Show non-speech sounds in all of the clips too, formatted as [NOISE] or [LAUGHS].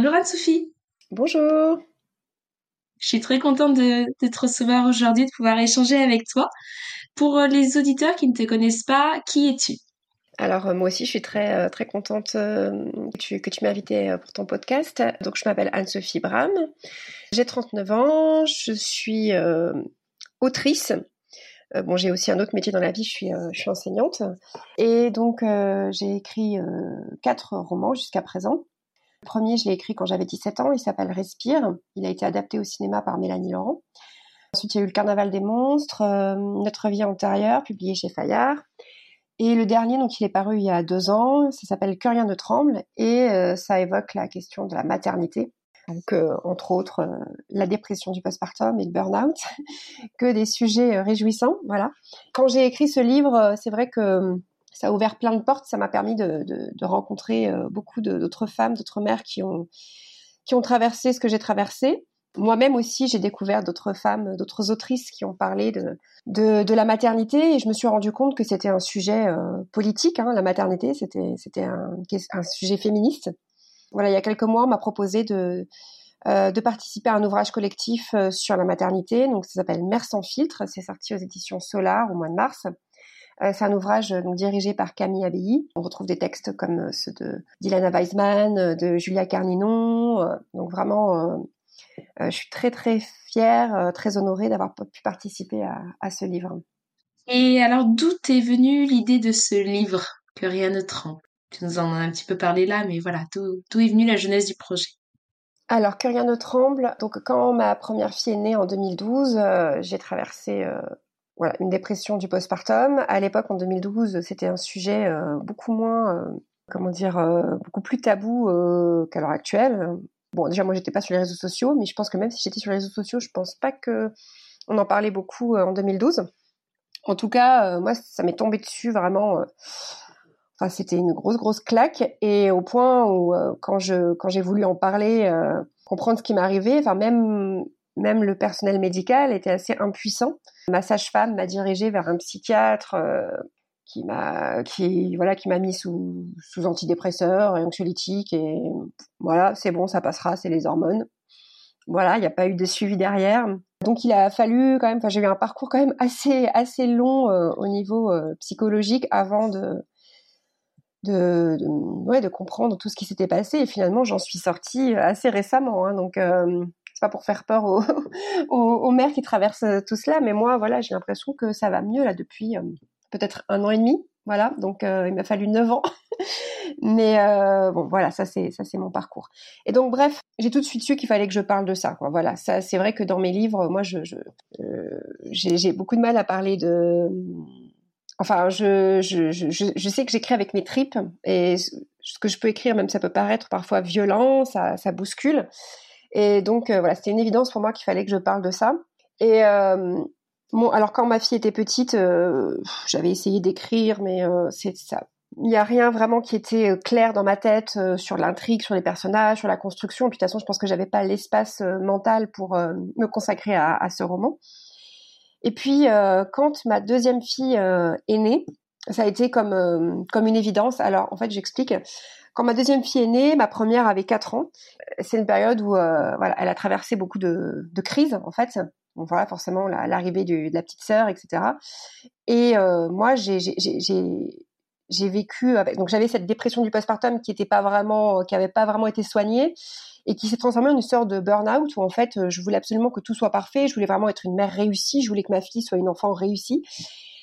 Bonjour Anne-Sophie. Bonjour. Je suis très contente de, te recevoir aujourd'hui, de pouvoir échanger avec toi. Pour euh, les auditeurs qui ne te connaissent pas, qui es-tu? Alors euh, moi aussi je suis très euh, très contente que tu, que tu m'as invitée pour ton podcast. Donc je m'appelle Anne-Sophie Bram, j'ai 39 ans, je suis autrice. bon j'ai aussi un autre métier dans la vie, je suis, je suis enseignante. Et donc j'ai écrit quatre romans jusqu'à présent. Le premier, je l'ai écrit quand j'avais 17 ans, il s'appelle Respire. Il a été adapté au cinéma par Mélanie Laurent. Ensuite, il y a eu Le Carnaval des monstres, euh, Notre vie antérieure, publié chez Fayard. Et le dernier, donc il est paru il y a deux ans, ça s'appelle Que rien ne tremble et euh, ça évoque la question de la maternité. Donc, euh, entre autres, la dépression du postpartum et le burn-out, [LAUGHS] que des sujets réjouissants. Voilà. Quand j'ai écrit ce livre, c'est vrai que ça a ouvert plein de portes. Ça m'a permis de, rencontrer euh, beaucoup d'autres femmes, d'autres mères qui ont, qui ont traversé ce que j'ai traversé. Moi-même aussi, j'ai découvert d'autres femmes, d'autres autrices qui ont parlé de, de, la maternité et je me suis rendu compte que c'était un sujet euh, politique, hein, la maternité, c'était, un, sujet féministe. Voilà, il y a quelques mois, on m'a proposé de, euh, de participer à un ouvrage collectif sur la maternité. Donc, ça s'appelle Mère sans filtre. C'est sorti aux éditions Solar au mois de mars. Euh, c'est un ouvrage donc, dirigé par Camille Abbaye. On retrouve des textes comme euh, ceux de Dilana Weisman, euh, de Julia Carninon. Donc vraiment, je suis très très fière, très honorée d'avoir pu participer à, ce livre. Et alors, d'où est venue l'idée de ce livre, Que rien ne tremble? Tu nous en as un petit peu parlé là, mais voilà, d'où est venue la jeunesse du projet? Alors, que rien ne tremble. Donc, quand ma première fille est née en 2012, j'ai traversé voilà, une dépression du postpartum. À l'époque, en 2012, c'était un sujet euh, beaucoup moins, euh, comment dire, euh, beaucoup plus tabou qu'à l'heure actuelle. Bon, déjà, moi, j'étais pas sur les réseaux sociaux, mais je pense que même si j'étais sur les réseaux sociaux, je pense pas que on en parlait beaucoup en 2012. En tout cas, moi, ça m'est tombé dessus vraiment. Enfin, c'était une grosse, grosse claque, et au point où, quand je, quand j'ai voulu en parler, comprendre ce qui m'arrivait, enfin, même même le personnel médical était assez impuissant. Ma sage-femme m'a dirigée vers un psychiatre euh, qui m'a qui voilà qui m'a mis sous sous antidépresseurs et anxiolytiques et voilà c'est bon ça passera c'est les hormones. Voilà il n'y a pas eu de suivi derrière. Donc il a fallu quand même enfin j'ai eu un parcours quand même assez assez long euh, au niveau euh, psychologique avant de de, ouais, de comprendre tout ce qui s'était passé. Et finalement j'en suis sortie assez récemment hein, donc c'est pas pour faire peur [LAUGHS] aux, mères qui traversent euh, tout cela, mais moi, voilà, j'ai l'impression que ça va mieux là depuis euh, peut-être un an et demi. Voilà, donc euh, il m'a fallu neuf ans, [LAUGHS] mais bon, voilà, ça c'est mon parcours. Et donc bref, j'ai tout de suite su qu'il fallait que je parle de ça. Voilà, c'est vrai que dans mes livres, moi, j'ai beaucoup de mal à parler de enfin, je, sais que j'écris avec mes tripes et ce que je peux écrire, même ça peut paraître parfois violent, ça bouscule. Et donc euh, voilà, c'était une évidence pour moi qu'il fallait que je parle de ça. Et euh, bon, alors quand ma fille était petite, euh, j'avais essayé d'écrire, mais c'est ça. Il n'y a rien vraiment qui était clair dans ma tête sur l'intrigue, sur les personnages, sur la construction. Et puis de toute façon, je pense que j'avais pas l'espace mental pour me consacrer à, à, ce roman. Et puis quand ma deuxième fille est née, ça a été comme comme une évidence. Alors en fait, j'explique. Quand ma deuxième fille est née, ma première avait 4 ans. C'est une période où euh, voilà, elle a traversé beaucoup de, crises en fait. Donc voilà, forcément l'arrivée de la petite sœur, etc. Et euh, moi, j'ai vécu avec donc j'avais cette dépression du postpartum qui était pas vraiment qui avait pas vraiment été soignée et qui s'est transformée en une sorte de burn-out où en fait je voulais absolument que tout soit parfait, je voulais vraiment être une mère réussie, je voulais que ma fille soit une enfant réussie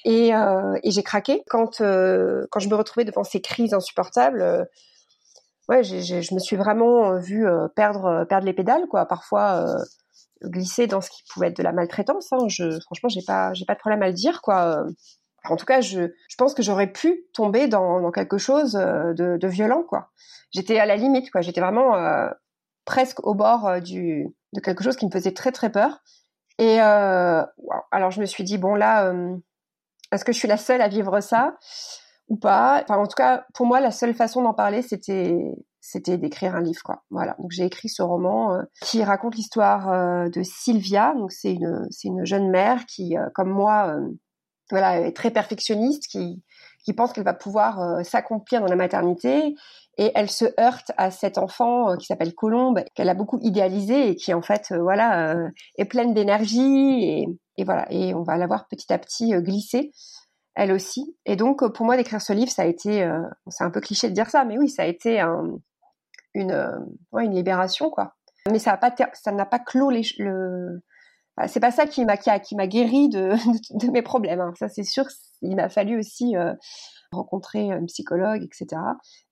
et, euh, j'ai craqué quand quand je me retrouvais devant ces crises insupportables ouais, je me suis vraiment euh, vue euh, perdre, euh, perdre les pédales, quoi. Parfois, glisser dans ce qui pouvait être de la maltraitance. Hein. Je, franchement, j'ai pas, j'ai pas de problème à le dire, quoi. En tout cas, je, je pense que j'aurais pu tomber dans, dans quelque chose de, violent, quoi. J'étais à la limite, quoi. J'étais vraiment presque au bord du, de quelque chose qui me faisait très très peur. Et alors je me suis dit bon là, est-ce que je suis la seule à vivre ça? Ou pas Enfin en tout cas, pour moi, la seule façon d'en parler, c'était c'était d'écrire un livre quoi. Voilà. Donc j'ai écrit ce roman euh, qui raconte l'histoire euh, de Sylvia. Donc c'est une c'est une jeune mère qui euh, comme moi voilà est très perfectionniste qui qui pense qu'elle va pouvoir s'accomplir dans la maternité et elle se heurte à cet enfant qui s'appelle Colombe qu'elle a beaucoup idéalisé et qui en fait voilà est pleine d'énergie et, et voilà et on va la voir petit à petit glisser elle aussi. Et donc, pour moi, d'écrire ce livre, ça a été, c'est un peu cliché de dire ça, mais oui, ça a été euh, une libération, quoi. Mais ça n'a pas, ça n'a pas clos les, le, c'est pas ça qui m'a qui, m'a guéri [LAUGHS] de, mes problèmes. Hein. Ça c'est sûr. Il m'a fallu aussi euh, rencontrer un psychologue, etc.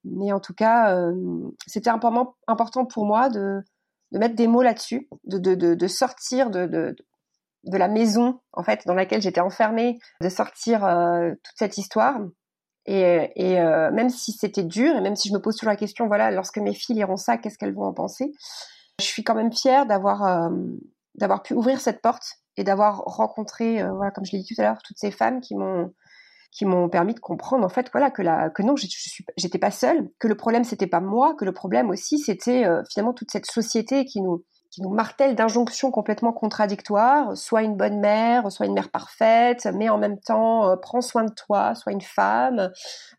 Mais en tout cas, euh, c'était important, pour moi de, mettre des mots là-dessus, de, de, de, sortir de, de, la maison en fait dans laquelle j'étais enfermée, de sortir toute cette histoire. Et, et euh, même si c'était dur, et même si je me pose toujours la question, voilà, lorsque mes filles liront ça, qu'est-ce qu'elles vont en penser Je suis quand même fière d'avoir euh, d'avoir pu ouvrir cette porte et d'avoir rencontré, euh, voilà, comme je l'ai dit tout à l'heure, toutes ces femmes qui m'ont qui m'ont permis de comprendre en fait voilà que la que non j'étais pas seule que le problème c'était pas moi que le problème aussi c'était finalement toute cette société qui nous qui nous martèle d'injonctions complètement contradictoires, soit une bonne mère, soit une mère parfaite, mais en même temps, euh, prends soin de toi, sois une femme,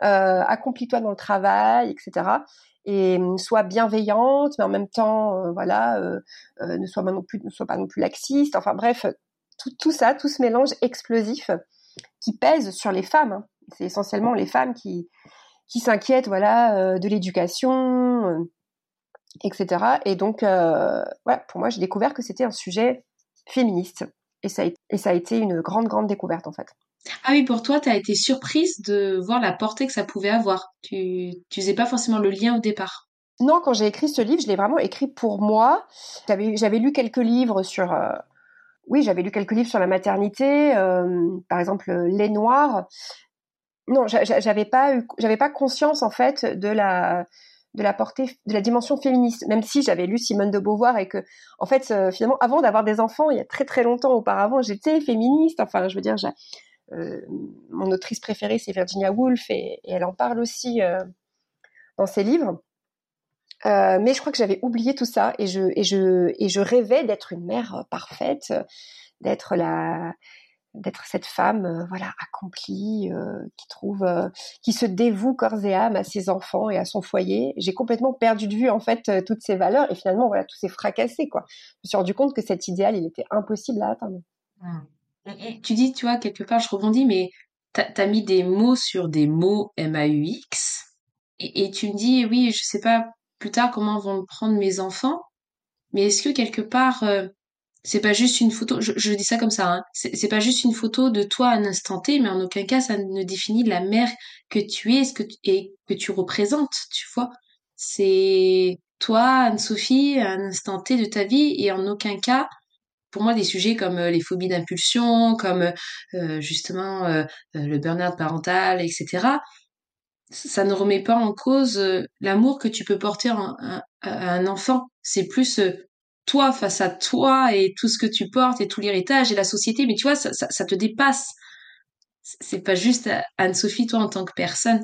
euh, accomplis-toi dans le travail, etc. Et euh, sois bienveillante, mais en même temps, euh, voilà, ne sois pas non plus, ne sois pas non plus laxiste. Enfin bref, tout, tout ça, tout ce mélange explosif qui pèse sur les femmes. Hein. C'est essentiellement les femmes qui qui s'inquiètent, voilà, de l'éducation etc. Et donc, euh, pour moi, j'ai découvert que c'était un sujet féministe. Et ça, a, et ça a été une grande, grande découverte, en fait. Ah oui, pour toi, tu as été surprise de voir la portée que ça pouvait avoir. Tu ne faisais pas forcément le lien au départ. Non, quand j'ai écrit ce livre, je l'ai vraiment écrit pour moi. J'avais lu quelques livres sur... Euh, oui, j'avais lu quelques livres sur la maternité, euh, par exemple Les Noirs. Non, j'avais pas eu, j'avais pas conscience en fait de la de la portée, de la dimension féministe, même si j'avais lu Simone de Beauvoir et que, en fait, euh, finalement, avant d'avoir des enfants, il y a très très longtemps auparavant, j'étais féministe. Enfin, je veux dire, euh, mon autrice préférée, c'est Virginia Woolf et, elle en parle aussi euh, dans ses livres. mais je crois que j'avais oublié tout ça et je, et je, et je rêvais d'être une mère parfaite, d'être la, d'être cette femme euh, voilà accomplie euh, qui trouve euh, qui se dévoue corps et âme à ses enfants et à son foyer. J'ai complètement perdu de vue en fait toutes ces valeurs et finalement voilà tout s'est fracassé quoi. Je me suis rendu compte que cet idéal il était impossible à atteindre. Et, tu dis tu vois quelque part je rebondis mais t'as as mis des mots sur des mots M A U X et, et tu me dis oui je sais pas plus tard comment vont le prendre mes enfants mais est-ce que quelque part c'est pas juste une photo, je, dis ça comme ça, hein. c'est pas juste une photo de toi à un instant T, mais en aucun cas ça ne définit la mère que tu es ce que tu, et que tu représentes, tu vois. C'est toi, Anne-Sophie, à un instant T de ta vie, et en aucun cas, pour moi, des sujets comme euh, les phobies d'impulsion, comme euh, justement euh, le burn-out parental, etc., ça ne remet pas en cause l'amour que tu peux porter à un enfant. C'est plus toi face à toi et tout ce que tu portes et tout l'héritage et la société, mais tu vois, ça, te dépasse. C'est pas juste Anne-Sophie, toi, en tant que personne.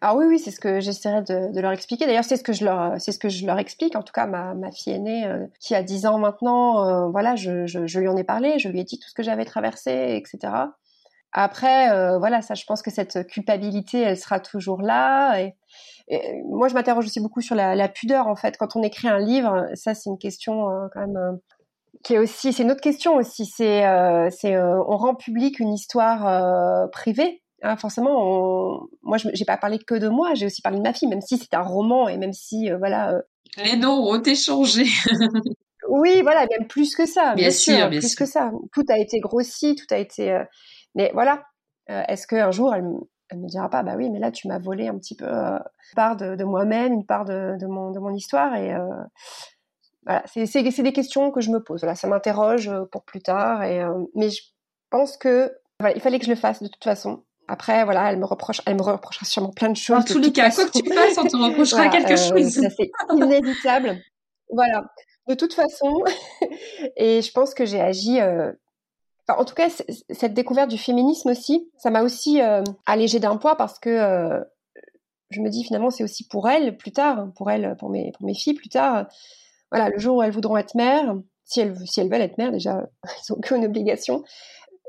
Alors oui, oui, c'est ce que j'essaierai de, leur expliquer. D'ailleurs, c'est ce que je leur, c'est ce que je leur explique. En tout cas, ma, fille aînée, euh, qui a 10 ans maintenant, euh, voilà, je, lui en ai parlé, je lui ai dit tout ce que j'avais traversé, etc. Après, euh, voilà, ça, je pense que cette culpabilité, elle sera toujours là. Et, moi, je m'interroge aussi beaucoup sur la, la, pudeur, en fait. Quand on écrit un livre, ça, c'est une question euh, quand même euh, qui est aussi, c'est une autre question aussi. C'est, euh, c'est, on rend public une histoire privée. Hein, forcément, on... moi, j'ai pas parlé que de moi, j'ai aussi parlé de ma fille, même si c'est un roman et même si, voilà. Les noms ont été changés. [LAUGHS] oui, voilà, même plus que ça. Bien, sûr, bien plus sûr. que ça. Tout a été grossi, tout a été. Mais voilà, est-ce qu'un jour elle, elle me dira pas, bah oui, mais là tu m'as volé un petit peu euh, une part de, moi-même, une part de, mon, de mon histoire et euh, voilà, c'est des questions que je me pose. Voilà, ça m'interroge pour plus tard. Et, mais je pense que voilà, il fallait que je le fasse de toute façon. Après, voilà, elle me reproche, elle me reprochera sûrement plein de choses. En tous les cas, quoi que tu fasses, on te reprochera quelque chose. C'est inévitable. voilà. De toute façon, [LAUGHS] et je pense que j'ai agi. Euh... En tout cas, cette découverte du féminisme aussi, ça m'a aussi euh, allégé d'un poids parce que euh, je me dis finalement c'est aussi pour elles plus tard, pour elles, pour mes filles plus tard. Voilà, le jour où elles voudront être mères, si elles si elles veulent être mères déjà, [LAUGHS] elles n'ont aucune obligation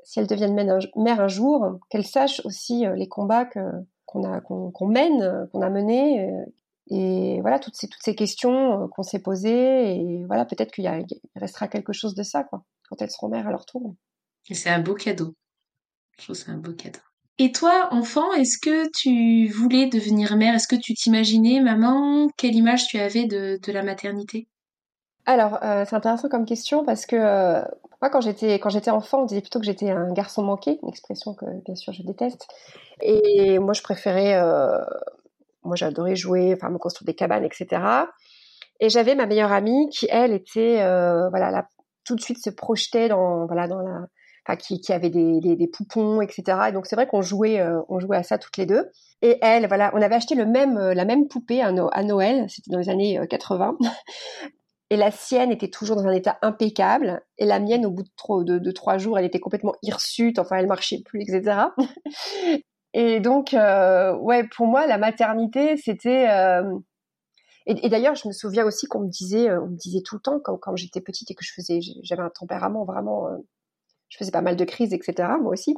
si elles deviennent mères un, jour, qu'elles sachent aussi euh, les combats qu'on a qu'on mène, qu'on a menés, euh, et voilà toutes ces toutes ces questions euh, qu'on s'est posées, et voilà peut-être qu'il restera quelque chose de ça quoi quand elles seront mères à leur tour. Et c'est un beau cadeau. Je trouve c'est un beau cadeau. Et toi, enfant, est-ce que tu voulais devenir mère? Est-ce que tu t'imaginais, maman Quelle image tu avais de, la maternité? Alors, c'est intéressant comme question parce que moi, quand j'étais quand j'étais enfant, on disait plutôt que j'étais un garçon manqué, une expression que bien sûr je déteste. Et moi, je préférais, euh, moi, j'adorais jouer, enfin, me construire des cabanes, etc. Et j'avais ma meilleure amie qui, elle, était, euh, voilà, là, tout de suite se projetait dans, voilà, dans la, enfin, qui, avait des, poupons, etc. Et donc c'est vrai qu'on jouait, euh, on jouait à ça toutes les deux. Et elle, voilà, on avait acheté le même, la même poupée à, Noël, c'était dans les années 80. [LAUGHS] Et la sienne était toujours dans un état impeccable. Et la mienne, au bout de, trois jours, elle était complètement hirsute. Enfin, elle marchait plus, etc. [LAUGHS] et donc, euh, ouais, pour moi, la maternité, c'était. Euh, et, d'ailleurs, je me souviens aussi qu'on me disait, euh, on me disait tout le temps quand, quand j'étais petite et que je faisais, j'avais un tempérament vraiment. Je faisais pas mal de crises, etc. Moi aussi.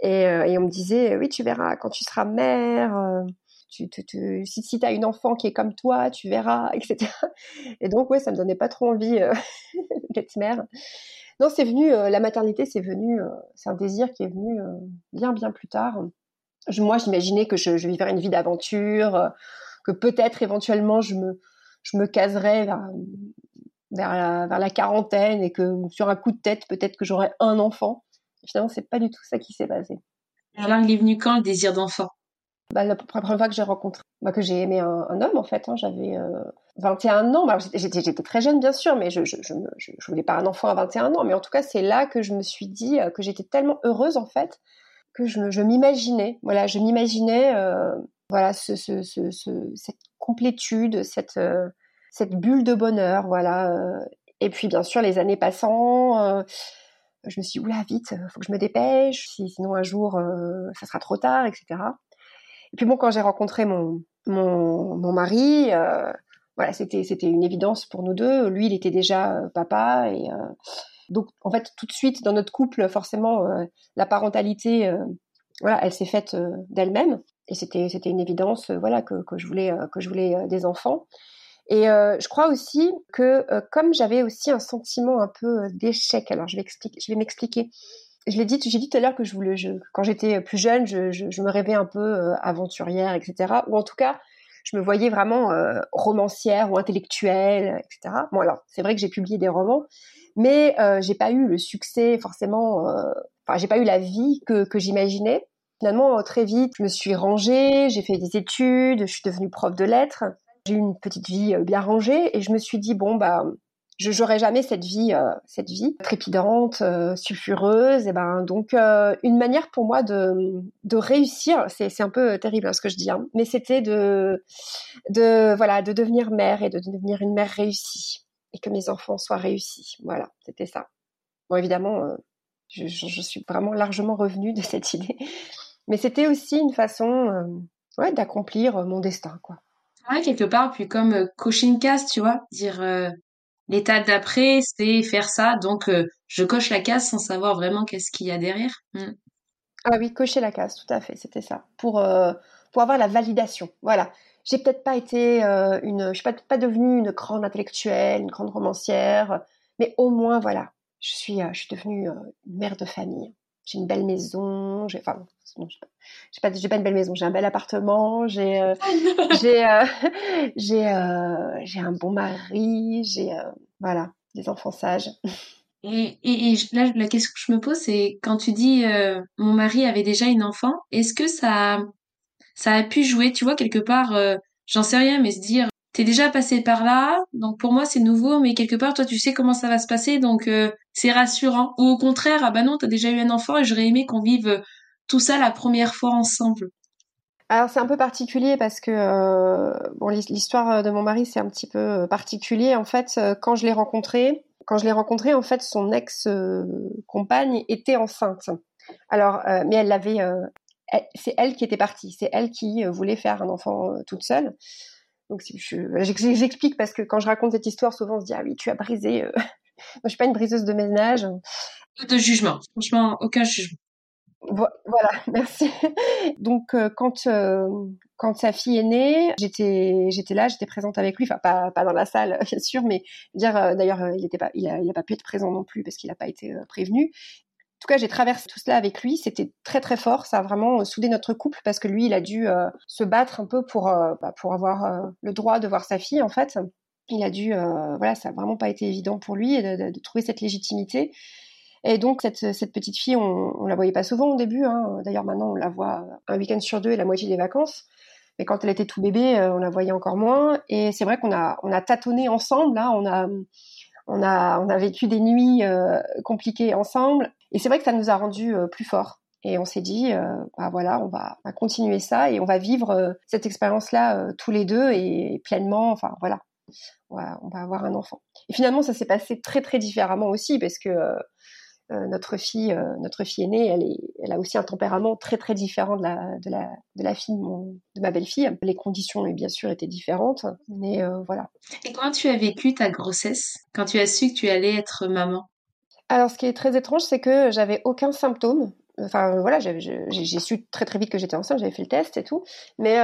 Et, et on me disait, oui, tu verras quand tu seras mère tu, si, tu as une enfant qui est comme toi, tu verras, etc. Et donc, ouais, ça me donnait pas trop envie euh, [LAUGHS] d'être mère. Non, c'est venu, euh, la maternité, c'est venu, euh, c'est un désir qui est venu bien, bien plus tard. moi, j'imaginais que je, vivrais une vie d'aventure, que peut-être éventuellement je me, je me caserais vers, vers, la, quarantaine et que sur un coup de tête, peut-être que j'aurais un enfant. Finalement, c'est pas du tout ça qui s'est passé. Alors, il est venu quand le désir d'enfant? Bah, la première fois que j'ai rencontré, bah, que j'ai aimé un, un, homme en fait, hein, j'avais euh, 21 ans. Bah, j'étais, très jeune bien sûr, mais je, je, je, je, voulais pas un enfant à 21 ans. Mais en tout cas, c'est là que je me suis dit euh, que j'étais tellement heureuse en fait que je, je m'imaginais. Voilà, je m'imaginais euh, voilà ce, ce, ce, cette complétude, cette euh, cette bulle de bonheur. Voilà. Euh. Et puis bien sûr, les années passant je me suis dit, oula, vite, faut que je me dépêche, sinon un jour, ça sera trop tard, etc. Et puis bon, quand j'ai rencontré mon, mon, mon mari, euh, voilà, c'était une évidence pour nous deux. Lui, il était déjà euh, papa et euh, donc en fait tout de suite dans notre couple, forcément, la parentalité, voilà, elle s'est faite d'elle-même et c'était c'était une évidence, voilà, que, que je voulais que je voulais des enfants. Et je crois aussi que comme j'avais aussi un sentiment un peu d'échec, alors je vais expliquer, je vais m'expliquer je l'ai dit, j'ai dit tout à l'heure que je voulais, je, quand j'étais plus jeune, je, je, je, me rêvais un peu euh, aventurière, etc. Ou en tout cas, je me voyais vraiment euh, romancière ou intellectuelle, etc. Bon alors, c'est vrai que j'ai publié des romans, mais euh, j'ai pas eu le succès forcément. Euh, enfin, j'ai pas eu la vie que, que j'imaginais. Finalement, très vite, je me suis rangée, j'ai fait des études, je suis devenue prof de lettres. J'ai eu une petite vie bien rangée et je me suis dit bon bah je n'aurais jamais cette vie, euh, cette vie trépidante, euh, sulfureuse. Et ben donc euh, une manière pour moi de, de réussir, c'est, un peu terrible hein, ce que je dis, hein, mais c'était de, de voilà de devenir mère et de devenir une mère réussie et que mes enfants soient réussis. Voilà, c'était ça. Bon évidemment, je, je, suis vraiment largement revenue de cette idée, mais c'était aussi une façon ouais d'accomplir mon destin quoi. Quelque part, puis comme cocher une case, tu vois, dire L'étape d'après, c'est faire ça. Donc, euh, je coche la case sans savoir vraiment qu'est-ce qu'il y a derrière. Mm. Ah oui, cocher la case, tout à fait, c'était ça. Pour, euh, pour avoir la validation. Voilà. J'ai peut-être pas été euh, une, je suis pas, pas devenue une grande intellectuelle, une grande romancière, mais au moins, voilà, je suis, je suis devenue une mère de famille. J'ai une belle maison, j'ai, enfin, j'ai pas, j'ai pas une belle maison, j'ai un bel appartement, j'ai, euh, [LAUGHS] j'ai, euh, [LAUGHS] j'ai, euh, j'ai un bon mari, j'ai, voilà, des enfants sages. Et, et, et, là, la question que je me pose, c'est quand tu dis mon mari avait déjà une enfant, est-ce que ça, ça a pu jouer, tu vois, quelque part, j'en sais rien, mais se dire t'es déjà passé par là, donc pour moi c'est nouveau, mais quelque part toi tu sais comment ça va se passer, donc euh, c'est rassurant. Ou au contraire, ah bah non, t'as déjà eu un enfant et j'aurais aimé qu'on vive tout ça la première fois ensemble. Alors c'est un peu particulier parce que euh, bon l'histoire de mon mari c'est un petit peu euh, particulier. En fait, quand je l'ai rencontré, quand je l'ai rencontré, en fait son ex compagne était enceinte. Alors, mais elle l'avait, c'est elle qui était partie, c'est elle qui voulait faire un enfant toute seule. Donc j'explique parce que quand je raconte cette histoire, souvent on se dit ah oui tu as brisé. Euh... [LAUGHS] Moi je suis pas une briseuse de ménage. De jugement, franchement aucun jugement. Voilà, [LAUGHS] merci. Donc euh, quand euh, quand sa fille est née, j'étais j'étais là, j'étais présente avec lui, enfin pas pas dans la salle [LAUGHS] bien sûr, mais dire euh, d'ailleurs il était pas il a, il a pas pu être présent non plus parce qu'il n'a pas été prévenu. En tout cas, j'ai traversé tout cela avec lui. C'était très très fort. Ça a vraiment euh, soudé notre couple parce que lui, il a dû euh, se battre un peu pour euh, bah, pour avoir le droit de voir sa fille. En fait, il a dû voilà, ça a vraiment pas été évident pour lui de, trouver cette légitimité. Et donc cette, cette petite fille, on, on la voyait pas souvent au début. Hein. D'ailleurs, maintenant, on la voit un week-end sur deux et la moitié des vacances. Mais quand elle était tout bébé, on la voyait encore moins. Et c'est vrai qu'on a on a tâtonné ensemble. On a on a, on a vécu des nuits compliquées ensemble. Et c'est vrai que ça nous a rendus euh, plus forts. Et on s'est dit, euh, bah voilà, on va, continuer ça et on va vivre cette expérience-là tous les deux et, pleinement. Enfin voilà, on va, avoir un enfant. Et finalement, ça s'est passé très très différemment aussi parce que euh, notre fille, euh, notre fille aînée, elle, a aussi un tempérament très très différent de la, fille de, ma belle-fille. Les conditions, bien sûr, étaient différentes, mais euh, voilà. Et comment tu as vécu ta grossesse? Quand tu as su que tu allais être maman? Alors, ce qui est très étrange, c'est que j'avais aucun symptôme. Enfin, voilà, j'ai su très très vite que j'étais enceinte, j'avais fait le test et tout, mais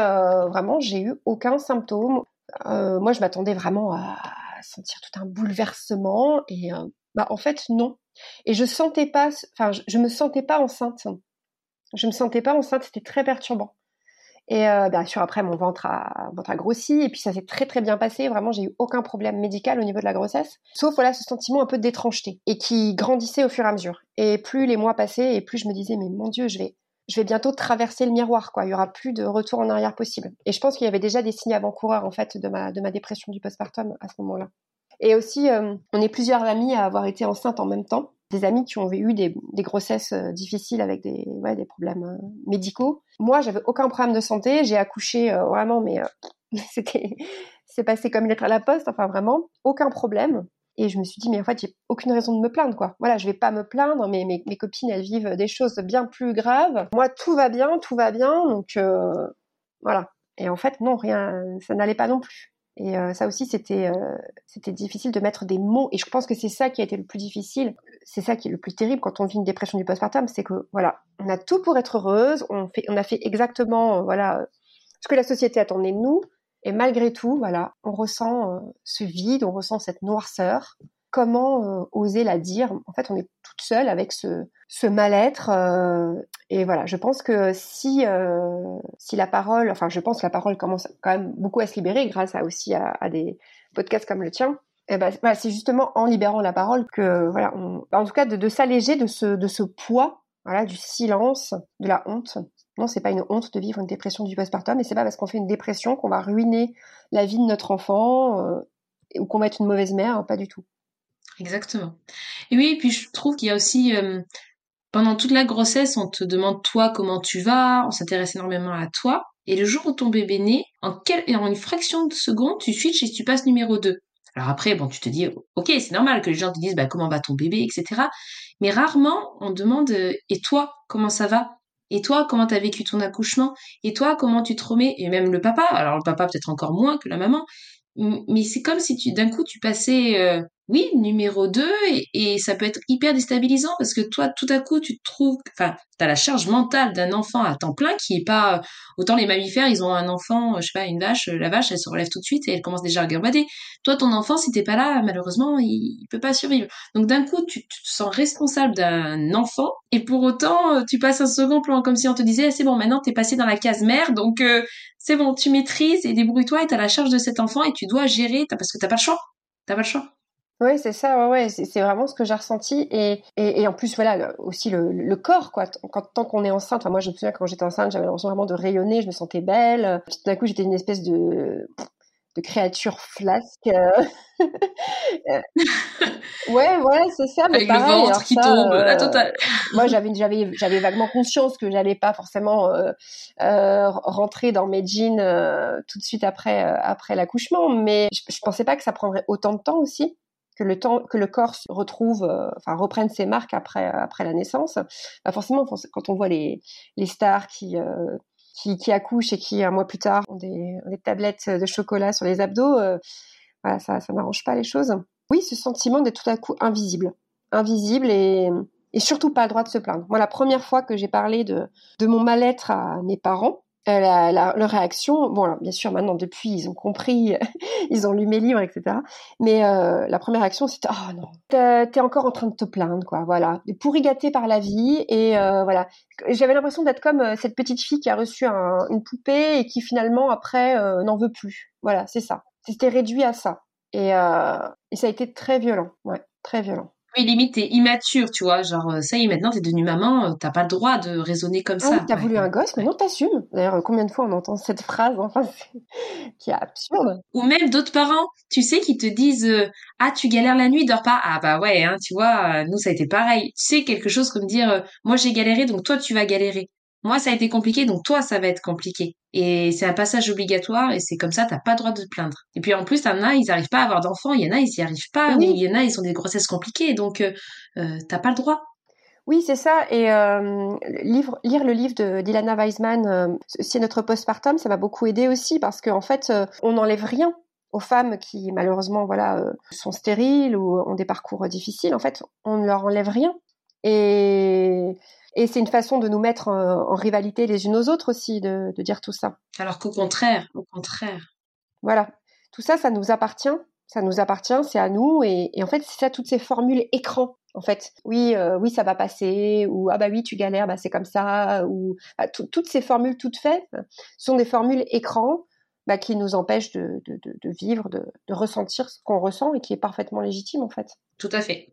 vraiment, j'ai eu aucun symptôme. moi, je m'attendais vraiment à sentir tout un bouleversement et bah en fait non et je sentais pas, enfin, je, me sentais pas enceinte. Je me sentais pas enceinte, c'était très perturbant. Et euh, bien sûr, après, mon ventre a, ventre a grossi, et puis ça s'est très très bien passé. Vraiment, j'ai eu aucun problème médical au niveau de la grossesse, sauf voilà ce sentiment un peu d'étrangeté et qui grandissait au fur et à mesure. Et plus les mois passaient, et plus je me disais, mais mon Dieu, je vais, je vais bientôt traverser le miroir, quoi. Il y aura plus de retour en arrière possible. Et je pense qu'il y avait déjà des signes avant-coureurs en fait de ma de ma dépression du postpartum à ce moment-là. Et aussi, euh, on est plusieurs amis à avoir été enceintes en même temps. Des amis qui ont eu des, grossesses euh, difficiles avec des, problèmes euh, médicaux. Moi, j'avais aucun problème de santé. J'ai accouché vraiment, mais [LAUGHS] c'était, c'est passé comme une lettre à la poste. Enfin, vraiment, aucun problème. Et je me suis dit, mais en fait, j'ai aucune raison de me plaindre, quoi. Voilà, je vais pas me plaindre, mais mes, copines, elles vivent des choses bien plus graves. Moi, tout va bien, tout va bien, donc voilà. Et en fait, non, rien, ça n'allait pas non plus. Et euh, ça aussi, c'était euh, c'était difficile de mettre des mots. Et je pense que c'est ça qui a été le plus difficile. C'est ça qui est le plus terrible quand on vit une dépression du postpartum, c'est que voilà, on a tout pour être heureuse. On fait, on a fait exactement euh, voilà ce que la société attendait de nous. Et malgré tout, voilà, on ressent ce vide, on ressent cette noirceur comment euh, oser la dire En fait, on est toute seule avec ce, mal-être. Euh, et voilà, je pense que si, euh, si la parole, enfin, je pense que la parole commence quand même beaucoup à se libérer grâce à aussi à, des podcasts comme le tien. Et eh ben, c'est justement en libérant la parole que, voilà, on, en tout cas, de, de s'alléger de ce, de ce poids, voilà, du silence, de la honte. Non, c'est pas une honte de vivre une dépression du postpartum, et c'est pas parce qu'on fait une dépression qu'on va ruiner la vie de notre enfant ou qu'on va être une mauvaise mère, hein, pas du tout. Exactement. Et oui, puis je trouve qu'il y a aussi, euh, pendant toute la grossesse, on te demande toi comment tu vas, on s'intéresse énormément à toi. Et le jour où ton bébé naît, en, quel, en une fraction de seconde, tu switches et tu passes numéro 2. Alors après, bon, tu te dis, ok, c'est normal que les gens te disent, bah, comment va ton bébé, etc. Mais rarement, on demande, euh, et toi, comment ça va? Et toi, comment t'as vécu ton accouchement? Et toi, comment tu te remets? Et même le papa, alors le papa peut-être encore moins que la maman, mais c'est comme si tu d'un coup tu passais euh, oui, numéro 2, et, ça peut être hyper déstabilisant parce que toi, tout à coup, tu te trouves, enfin, tu as la charge mentale d'un enfant à temps plein qui est pas, autant les mammifères, ils ont un enfant, je sais pas, une vache, la vache, elle se relève tout de suite et elle commence déjà à garbader. Toi, ton enfant, si t'es pas là, malheureusement, il, il peut pas survivre. Donc d'un coup, tu, te sens responsable d'un enfant et pour autant, tu passes un second plan comme si on te disait, c'est bon, maintenant t'es passé dans la case mère, donc euh, c'est bon, tu maîtrises et débrouille-toi et t'as la charge de cet enfant et tu dois gérer, parce que t'as pas le choix. T'as pas le choix. Oui, c'est ça, ouais, ouais. c'est vraiment ce que j'ai ressenti. Et, et, en plus, voilà, aussi le, le, corps, quoi. Quand, tant qu'on est enceinte, moi je me souviens quand j'étais enceinte, j'avais l'impression vraiment de rayonner, je me sentais belle. Puis tout d'un coup, j'étais une espèce de, de créatures flasques. [LAUGHS] ouais, ouais, c'est ça. Mais Avec le ventre qui tombe, la totale. moi, j'avais, j'avais, j'avais vaguement conscience que j'allais pas forcément rentrer dans mes jeans tout de suite après, après l'accouchement, mais je, je pensais pas que ça prendrait autant de temps aussi que le temps que le corps retrouve, euh, reprenne ses marques après après la naissance, bah forcément quand on voit les les stars qui euh, qui, qui accouchent et qui un mois plus tard ont des, des tablettes de chocolat sur les abdos, euh, voilà, ça ça n'arrange pas les choses. Oui, ce sentiment d'être tout à coup invisible, invisible et et surtout pas le droit de se plaindre. Moi, la première fois que j'ai parlé de de mon mal-être à mes parents, euh, la, leur réaction, bon, alors, bien sûr, maintenant, depuis, ils ont compris, [LAUGHS] ils ont lu mes livres, etc. Mais euh, la première réaction, c'était oh non, t'es encore en train de te plaindre, quoi. Voilà, pourri gâté par la vie, et euh, voilà. J'avais l'impression d'être comme euh, cette petite fille qui a reçu un, une poupée et qui finalement après euh, n'en veut plus. Voilà, c'est ça. C'était réduit à ça, et, et ça a été très violent, ouais, très violent. Oui, limite, t'es immature, tu vois. Genre, euh, ça y est, maintenant, t'es devenue maman, euh, t'as pas le droit de raisonner comme ah ça. Oui, t'as voulu un gosse, maintenant t'assumes. D'ailleurs, combien de fois on entend cette phrase, enfin, qui est absurde. Ou même d'autres parents, tu sais, qui te disent euh, Ah, tu galères la nuit, dors pas. Ah, bah ouais, hein, tu vois, nous, ça a été pareil. Tu sais, quelque chose comme dire Moi, j'ai galéré, donc toi, tu vas galérer moi ça a été compliqué, donc toi ça va être compliqué. Et c'est un passage obligatoire et c'est comme ça, t'as pas le droit de te plaindre. Et puis en plus, t'en as, ils arrivent pas à avoir d'enfants, il y en a, ils y arrivent pas, il y en a, ils ont des grossesses compliquées, donc euh, euh, t'as pas le droit. Oui, c'est ça. Et euh, livre, lire le livre de d'Ilana Weisman, euh, c'est notre postpartum, ça m'a beaucoup aidé aussi parce qu'en fait, euh, on n'enlève rien aux femmes qui malheureusement voilà sont stériles ou ont des parcours difficiles. En fait, on ne leur enlève rien. Et et c'est une façon de nous mettre en, rivalité les unes aux autres aussi, de, de dire tout ça. Alors qu'au contraire, au contraire. Voilà, tout ça, ça nous appartient. Ça nous appartient, c'est à nous. Et, et en fait, c'est ça, toutes ces formules écran. En fait, oui, euh, oui, ça va passer, ou ah bah oui, tu galères, bah c'est comme ça, ou bah, toutes ces formules toutes faites sont des formules écran bah, qui nous empêchent de, de, de, de vivre, de, de ressentir ce qu'on ressent et qui est parfaitement légitime en fait. Tout à fait.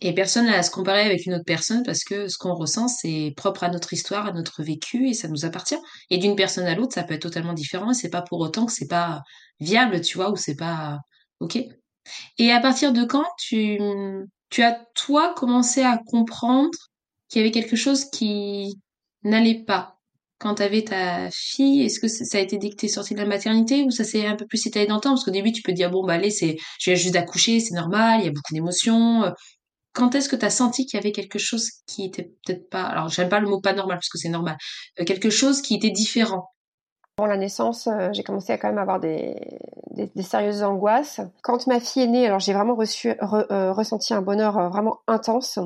Et personne n'a à se comparer avec une autre personne parce que ce qu'on ressent, c'est propre à notre histoire, à notre vécu et ça nous appartient. Et d'une personne à l'autre, ça peut être totalement différent et c'est pas pour autant que c'est pas viable, tu vois, ou c'est pas ok. Et à partir de quand tu, tu as toi commencé à comprendre qu'il y avait quelque chose qui n'allait pas? Quand tu avais ta fille, est-ce que ça a été dès que sortie de la maternité ou ça s'est un peu plus étalé dans le temps? Parce qu'au début, tu peux dire, bon, bah allez, c'est, je viens juste d'accoucher, c'est normal, il y a beaucoup d'émotions, quand est-ce que tu as senti qu'il y avait quelque chose qui était peut-être pas, alors j'aime pas le mot pas normal parce que c'est normal, euh, quelque chose qui était différent? Avant la naissance, euh, j'ai commencé à quand même avoir des, des, sérieuses angoisses. Quand ma fille est née, alors j'ai vraiment euh, ressenti un bonheur vraiment intense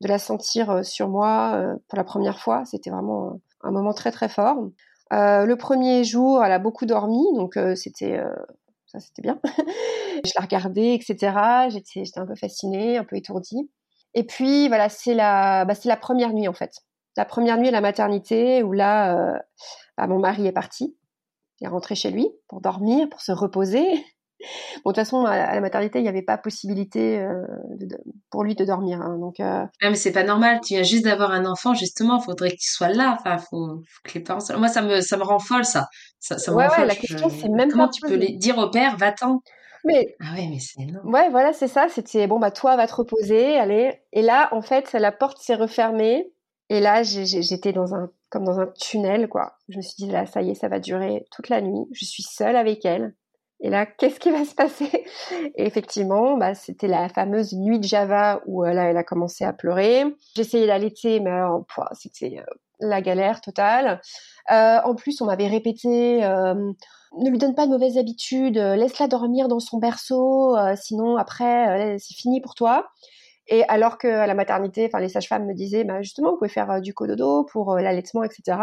de la sentir sur moi pour la première fois. C'était vraiment un moment très très fort. le premier jour, elle a beaucoup dormi, donc c'était ça c'était bien. [LAUGHS] je la regardais, etc. J'étais, j'étais un peu fascinée, un peu étourdie. Et puis voilà, c'est la, bah, c'est la première nuit en fait. La première nuit à la maternité où là, euh, bah, mon mari est parti. Il est rentré chez lui pour dormir, pour se reposer. Bon, de toute façon, à la maternité, il n'y avait pas possibilité euh, de, pour lui de dormir. Hein, donc, euh... mais c'est pas normal. Tu viens juste d'avoir un enfant, justement. Il faudrait qu'il soit là. Enfin, faut, faut, que les parents. Soient... Moi, ça me, ça me rend folle, ça. Ça, ça me ouais, rend ouais, folle. la question, c'est même Comment pas tu peux les dire au père, va-t'en mais ah ouais, mais c'est énorme. Ouais, voilà, c'est ça. C'était bon, bah toi, va te reposer, allez. Et là, en fait, la porte s'est refermée. Et là, j'étais dans un comme dans un tunnel, quoi. Je me suis dit là, ça y est, ça va durer toute la nuit. Je suis seule avec elle. Et là, qu'est-ce qui va se passer? Et effectivement, bah, c'était la fameuse nuit de Java où euh, là, elle a commencé à pleurer. J'essayais d'allaiter, mais alors, c'était euh, la galère totale. Euh, en plus, on m'avait répété ne lui donne pas de mauvaises habitudes, laisse-la dormir dans son berceau, sinon après c'est fini pour toi. Et alors que à la maternité, enfin les sages-femmes me disaient, bah justement, vous pouvez faire du cododo pour l'allaitement, etc.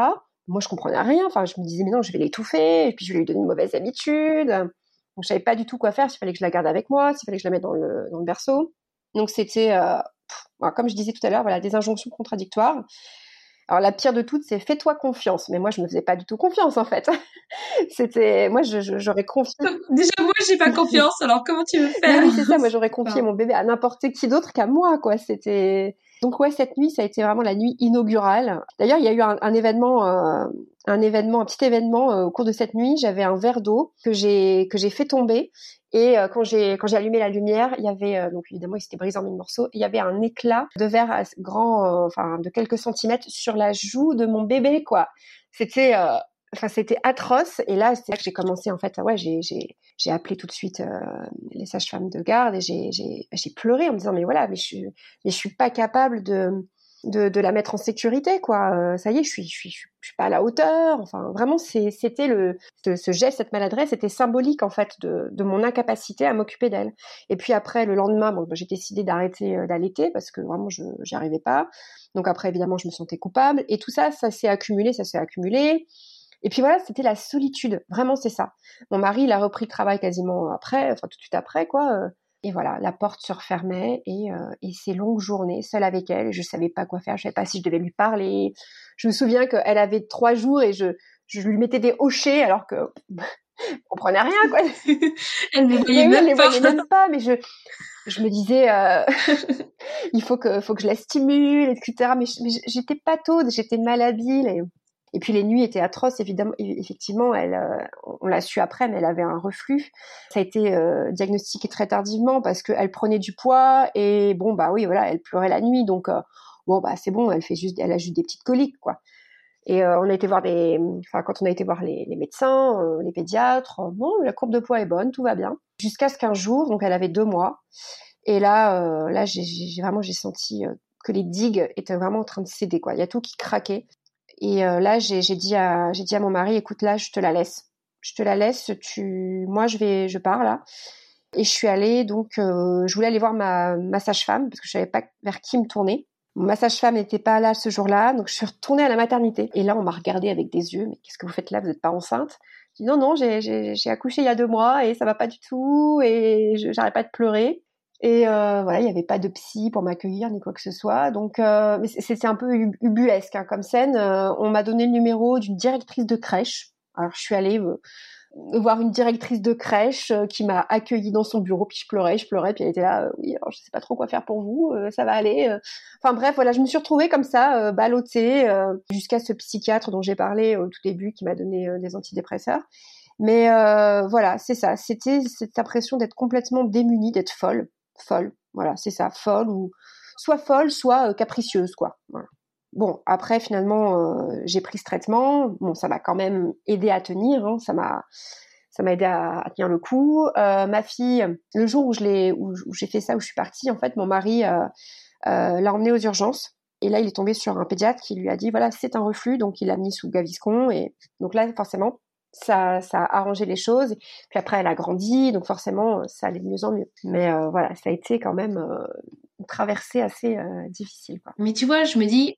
Moi, je comprenais rien. Enfin, je me disais, mais non, je vais l'étouffer, et puis je vais lui donner une mauvaise habitude. Donc, je savais pas du tout quoi faire. S'il fallait que je la garde avec moi, s'il fallait que je la mette dans le, dans le berceau. Donc, c'était, euh, comme je disais tout à l'heure, voilà, des injonctions contradictoires. Alors la pire de toutes, c'est fais-toi confiance. Mais moi, je me faisais pas du tout confiance en fait. [LAUGHS] C'était, moi, j'aurais confié. Déjà moi, j'ai pas [LAUGHS] confiance. Alors comment tu veux faire Oui, c'est ça. Moi, j'aurais confié mon bébé à n'importe qui d'autre qu'à moi, quoi. C'était, Donc ouais, cette nuit, ça a été vraiment la nuit inaugurale. D'ailleurs, il y a eu un, événement, euh, un événement, un petit événement euh, au cours de cette nuit. J'avais un verre d'eau que j'ai que j'ai fait tomber et euh, quand j'ai quand j'ai allumé la lumière, il y avait donc évidemment il s'était brisé en mille morceaux. Il y avait un éclat de verre grand, enfin de quelques centimètres sur la joue de mon bébé quoi. C'était enfin c'était atroce et là c'est là que j'ai commencé en fait ouais j'ai j'ai j'ai appelé tout de suite euh, les sages-femmes de garde et j'ai j'ai pleuré en me disant mais voilà mais je mais suis pas capable de la mettre en sécurité quoi. Euh, ça y est je suis suis pas à la hauteur. Enfin vraiment c'était le ce, geste cette maladresse était symbolique en fait de mon incapacité à m'occuper d'elle. Et puis après le lendemain bon j'ai décidé d'arrêter euh, d'allaiter parce que vraiment je j'y arrivais pas. Donc après évidemment je me sentais coupable. Et tout ça ça s'est accumulé ça s'est accumulé et puis voilà, c'était la solitude. Vraiment, c'est ça. Mon mari, il a repris le travail quasiment après, enfin tout de suite après, quoi. Euh. Et voilà, la porte se refermait et, euh, et ces longues journées, seule avec elle, je savais pas quoi faire, je savais pas si je devais lui parler. Je me souviens qu'elle avait trois jours et je, je lui mettais des hochets alors que [LAUGHS] on comprenait rien, quoi. [LAUGHS] elle ne voyait, même, pas. même pas. mais je, je me disais, euh, [LAUGHS] il faut que, faut que je la stimule, etc. Mais, j'étais pas taude, j'étais malhabile et et puis les nuits étaient atroces, évidemment. Effectivement, euh, on l'a su après, mais elle avait un reflux. Ça a été euh, diagnostiqué très tardivement parce qu'elle prenait du poids et bon bah oui voilà, elle pleurait la nuit, donc euh, bon bah c'est bon, elle fait juste, elle a juste des petites coliques quoi. Et on a été voir des, enfin quand on a été voir les, les médecins, les pédiatres, bon la courbe de poids est bonne, tout va bien. Jusqu'à ce qu'un jour, donc elle avait deux mois, et là là j'ai vraiment j'ai senti que les digues étaient vraiment en train de céder quoi. Il y a tout qui craquait. Et euh, là, j'ai dit à dit à mon mari, écoute, là, je te la laisse. Je te la laisse. Tu, moi, je vais, je pars là. Et je suis allée donc, euh, je voulais aller voir ma, ma sage-femme parce que je savais pas vers qui me tourner. Ma sage-femme n'était pas là ce jour-là, donc je suis retournée à la maternité. Et là, on m'a regardé avec des yeux, mais qu'est-ce que vous faites là? Vous n'êtes pas enceinte? Je dis non, non, j'ai accouché il y a deux mois et ça va pas du tout et j'arrête pas de pleurer. Et euh, voilà, il n'y avait pas de psy pour m'accueillir ni quoi que ce soit. Donc, euh, c'était un peu ubuesque hein, comme scène. Euh, on m'a donné le numéro d'une directrice de crèche. Alors, je suis allée euh, voir une directrice de crèche euh, qui m'a accueillie dans son bureau. Puis je pleurais, je pleurais. Puis elle était là, oui, alors je sais pas trop quoi faire pour vous. ça va aller. Enfin bref, voilà, je me suis retrouvée comme ça, ballottée, jusqu'à ce psychiatre dont j'ai parlé au tout début, qui m'a donné des antidépresseurs. Mais voilà, c'est ça. C'était cette impression d'être complètement démunie, d'être folle folle. Voilà, c'est ça, folle ou soit folle, soit euh, capricieuse, quoi. Bon, après finalement, euh, j'ai pris ce traitement. Bon, ça m'a quand même aidé à tenir. Hein. ça m'a, ça m'a aidé à, tenir le coup. Euh, ma fille, le jour où je l'ai, où, j'ai fait ça, où je suis partie, en fait, mon mari l'a emmenée aux urgences. Et là, il est tombé sur un pédiatre qui lui a dit voilà, c'est un reflux, donc il l'a mis sous Gaviscon. Et donc là, forcément, ça, a arrangé les choses. Puis après, elle a grandi, donc forcément, ça allait de mieux en mieux. Mais euh, voilà, ça a été quand même euh, une traversée assez euh, difficile. Mais tu vois, je me dis,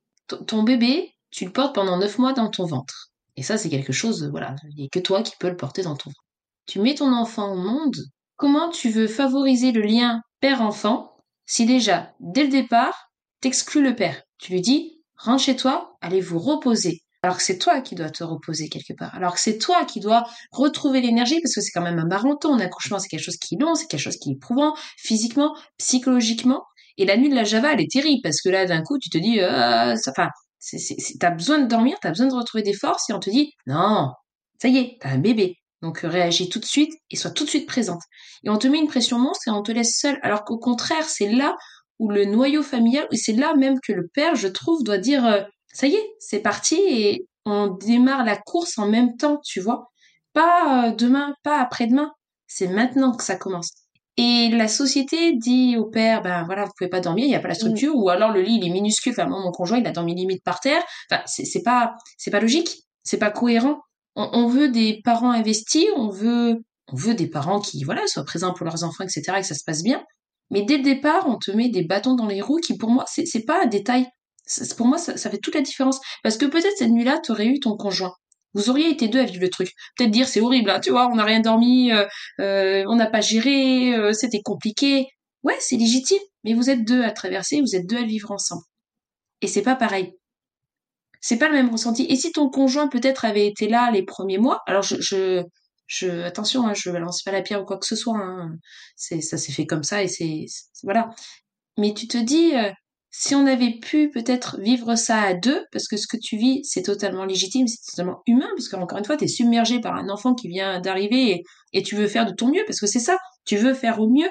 ton bébé, tu le portes pendant neuf mois dans ton ventre. Et ça, c'est quelque chose, voilà, il n'y a que toi qui peux le porter dans ton ventre. Tu mets ton enfant au monde, comment tu veux favoriser le lien père-enfant si déjà, dès le départ, t'exclus le père? Tu lui dis, rentre chez toi, allez vous reposer alors que c'est toi qui dois te reposer quelque part, alors que c'est toi qui dois retrouver l'énergie, parce que c'est quand même un marathon, un accouchement, c'est quelque chose qui est long, c'est quelque chose qui est éprouvant, physiquement, psychologiquement, et la nuit de la Java, elle est terrible, parce que là, d'un coup, tu te dis, euh, enfin, t'as besoin de dormir, t'as besoin de retrouver des forces, et on te dit, non, ça y est, t'as un bébé, donc réagis tout de suite, et sois tout de suite présente. Et on te met une pression monstre, et on te laisse seule, alors qu'au contraire, c'est là où le noyau familial, c'est là même que le père, je trouve, doit dire, euh, ça y est, c'est parti et on démarre la course en même temps, tu vois. Pas euh, demain, pas après-demain. C'est maintenant que ça commence. Et la société dit au père, ben voilà, vous pouvez pas dormir, il n'y a pas la structure, ou alors le lit il est minuscule. Enfin, moi, mon conjoint il a dormi limite par terre. Enfin, c'est pas, c'est pas logique, c'est pas cohérent. On, on, veut des parents investis, on veut, on veut des parents qui, voilà, soient présents pour leurs enfants, etc., et que ça se passe bien. Mais dès le départ, on te met des bâtons dans les roues qui, pour moi, c'est pas un détail pour moi, ça, fait toute la différence. Parce que peut-être cette nuit-là, tu aurais eu ton conjoint. Vous auriez été deux à vivre le truc. Peut-être dire c'est horrible, hein, tu vois, on n'a rien dormi, euh, euh, on n'a pas géré, euh, c'était compliqué. Ouais, c'est légitime, mais vous êtes deux à traverser, vous êtes deux à vivre ensemble. Et c'est pas pareil. C'est pas le même ressenti. Et si ton conjoint peut-être avait été là les premiers mois, alors je, je, je attention, hein, je balance pas la pierre ou quoi que ce soit. Hein, c'est ça s'est fait comme ça et c'est voilà. Mais tu te dis, si on avait pu peut-être vivre ça à deux, parce que ce que tu vis, c'est totalement légitime, c'est totalement humain, parce qu'encore une fois, tu es submergé par un enfant qui vient d'arriver et, tu veux faire de ton mieux, parce que c'est ça, tu veux faire au mieux,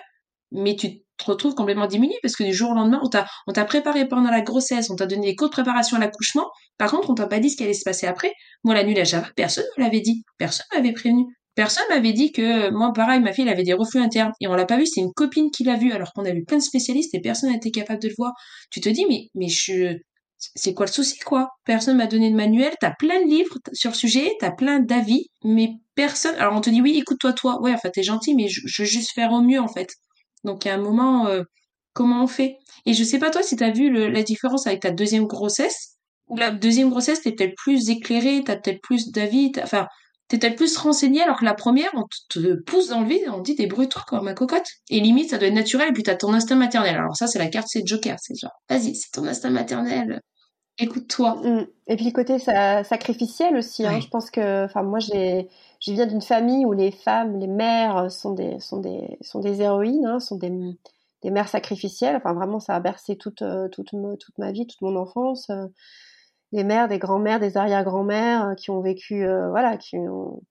mais tu te retrouves complètement diminué, parce que du jour au lendemain, on t'a, préparé pendant la grossesse, on t'a donné des cours de préparation à l'accouchement, par contre, on t'a pas dit ce qui allait se passer après. Moi, la nuit, la Java, personne ne l'avait dit, personne m'avait prévenu. Personne m'avait dit que moi, pareil, ma fille, elle avait des reflux internes. Et on l'a pas vu, c'est une copine qui l'a vu, alors qu'on a vu plein de spécialistes et personne n'a été capable de le voir. Tu te dis, mais, mais je, c'est quoi le souci, quoi? Personne m'a donné de manuel, t'as plein de livres sur le sujet, t'as plein d'avis, mais personne, alors on te dit, oui, écoute-toi, toi. Ouais, enfin, t'es gentil, mais je, veux juste faire au mieux, en fait. Donc, il y a un moment, euh, comment on fait? Et je sais pas, toi, si t'as vu la différence avec ta deuxième grossesse, ou la deuxième grossesse, t'es peut-être plus éclairée, t'as peut-être plus d'avis, enfin, t'es plus renseigné alors que la première, on te pousse dans le vide, on dit débrouille-toi quoi, ma cocotte. Et limite, ça doit être naturel, et puis t'as ton instinct maternel. Alors ça, c'est la carte, c'est Joker, c'est genre, vas-y, c'est ton instinct maternel. Écoute-toi. Mm. Et puis le côté sacrificiel aussi. Hein. Je pense que, enfin, moi, j'ai, je viens d'une famille où les femmes, les mères sont des, sont des, sont des héroïnes, hein, sont des, des mères sacrificielles. Enfin, vraiment, ça a bercé toute, euh, toute, toute ma vie, toute mon enfance des mères, des grands-mères, des arrière-grands-mères euh, qui ont vécu, euh, voilà, qui ont,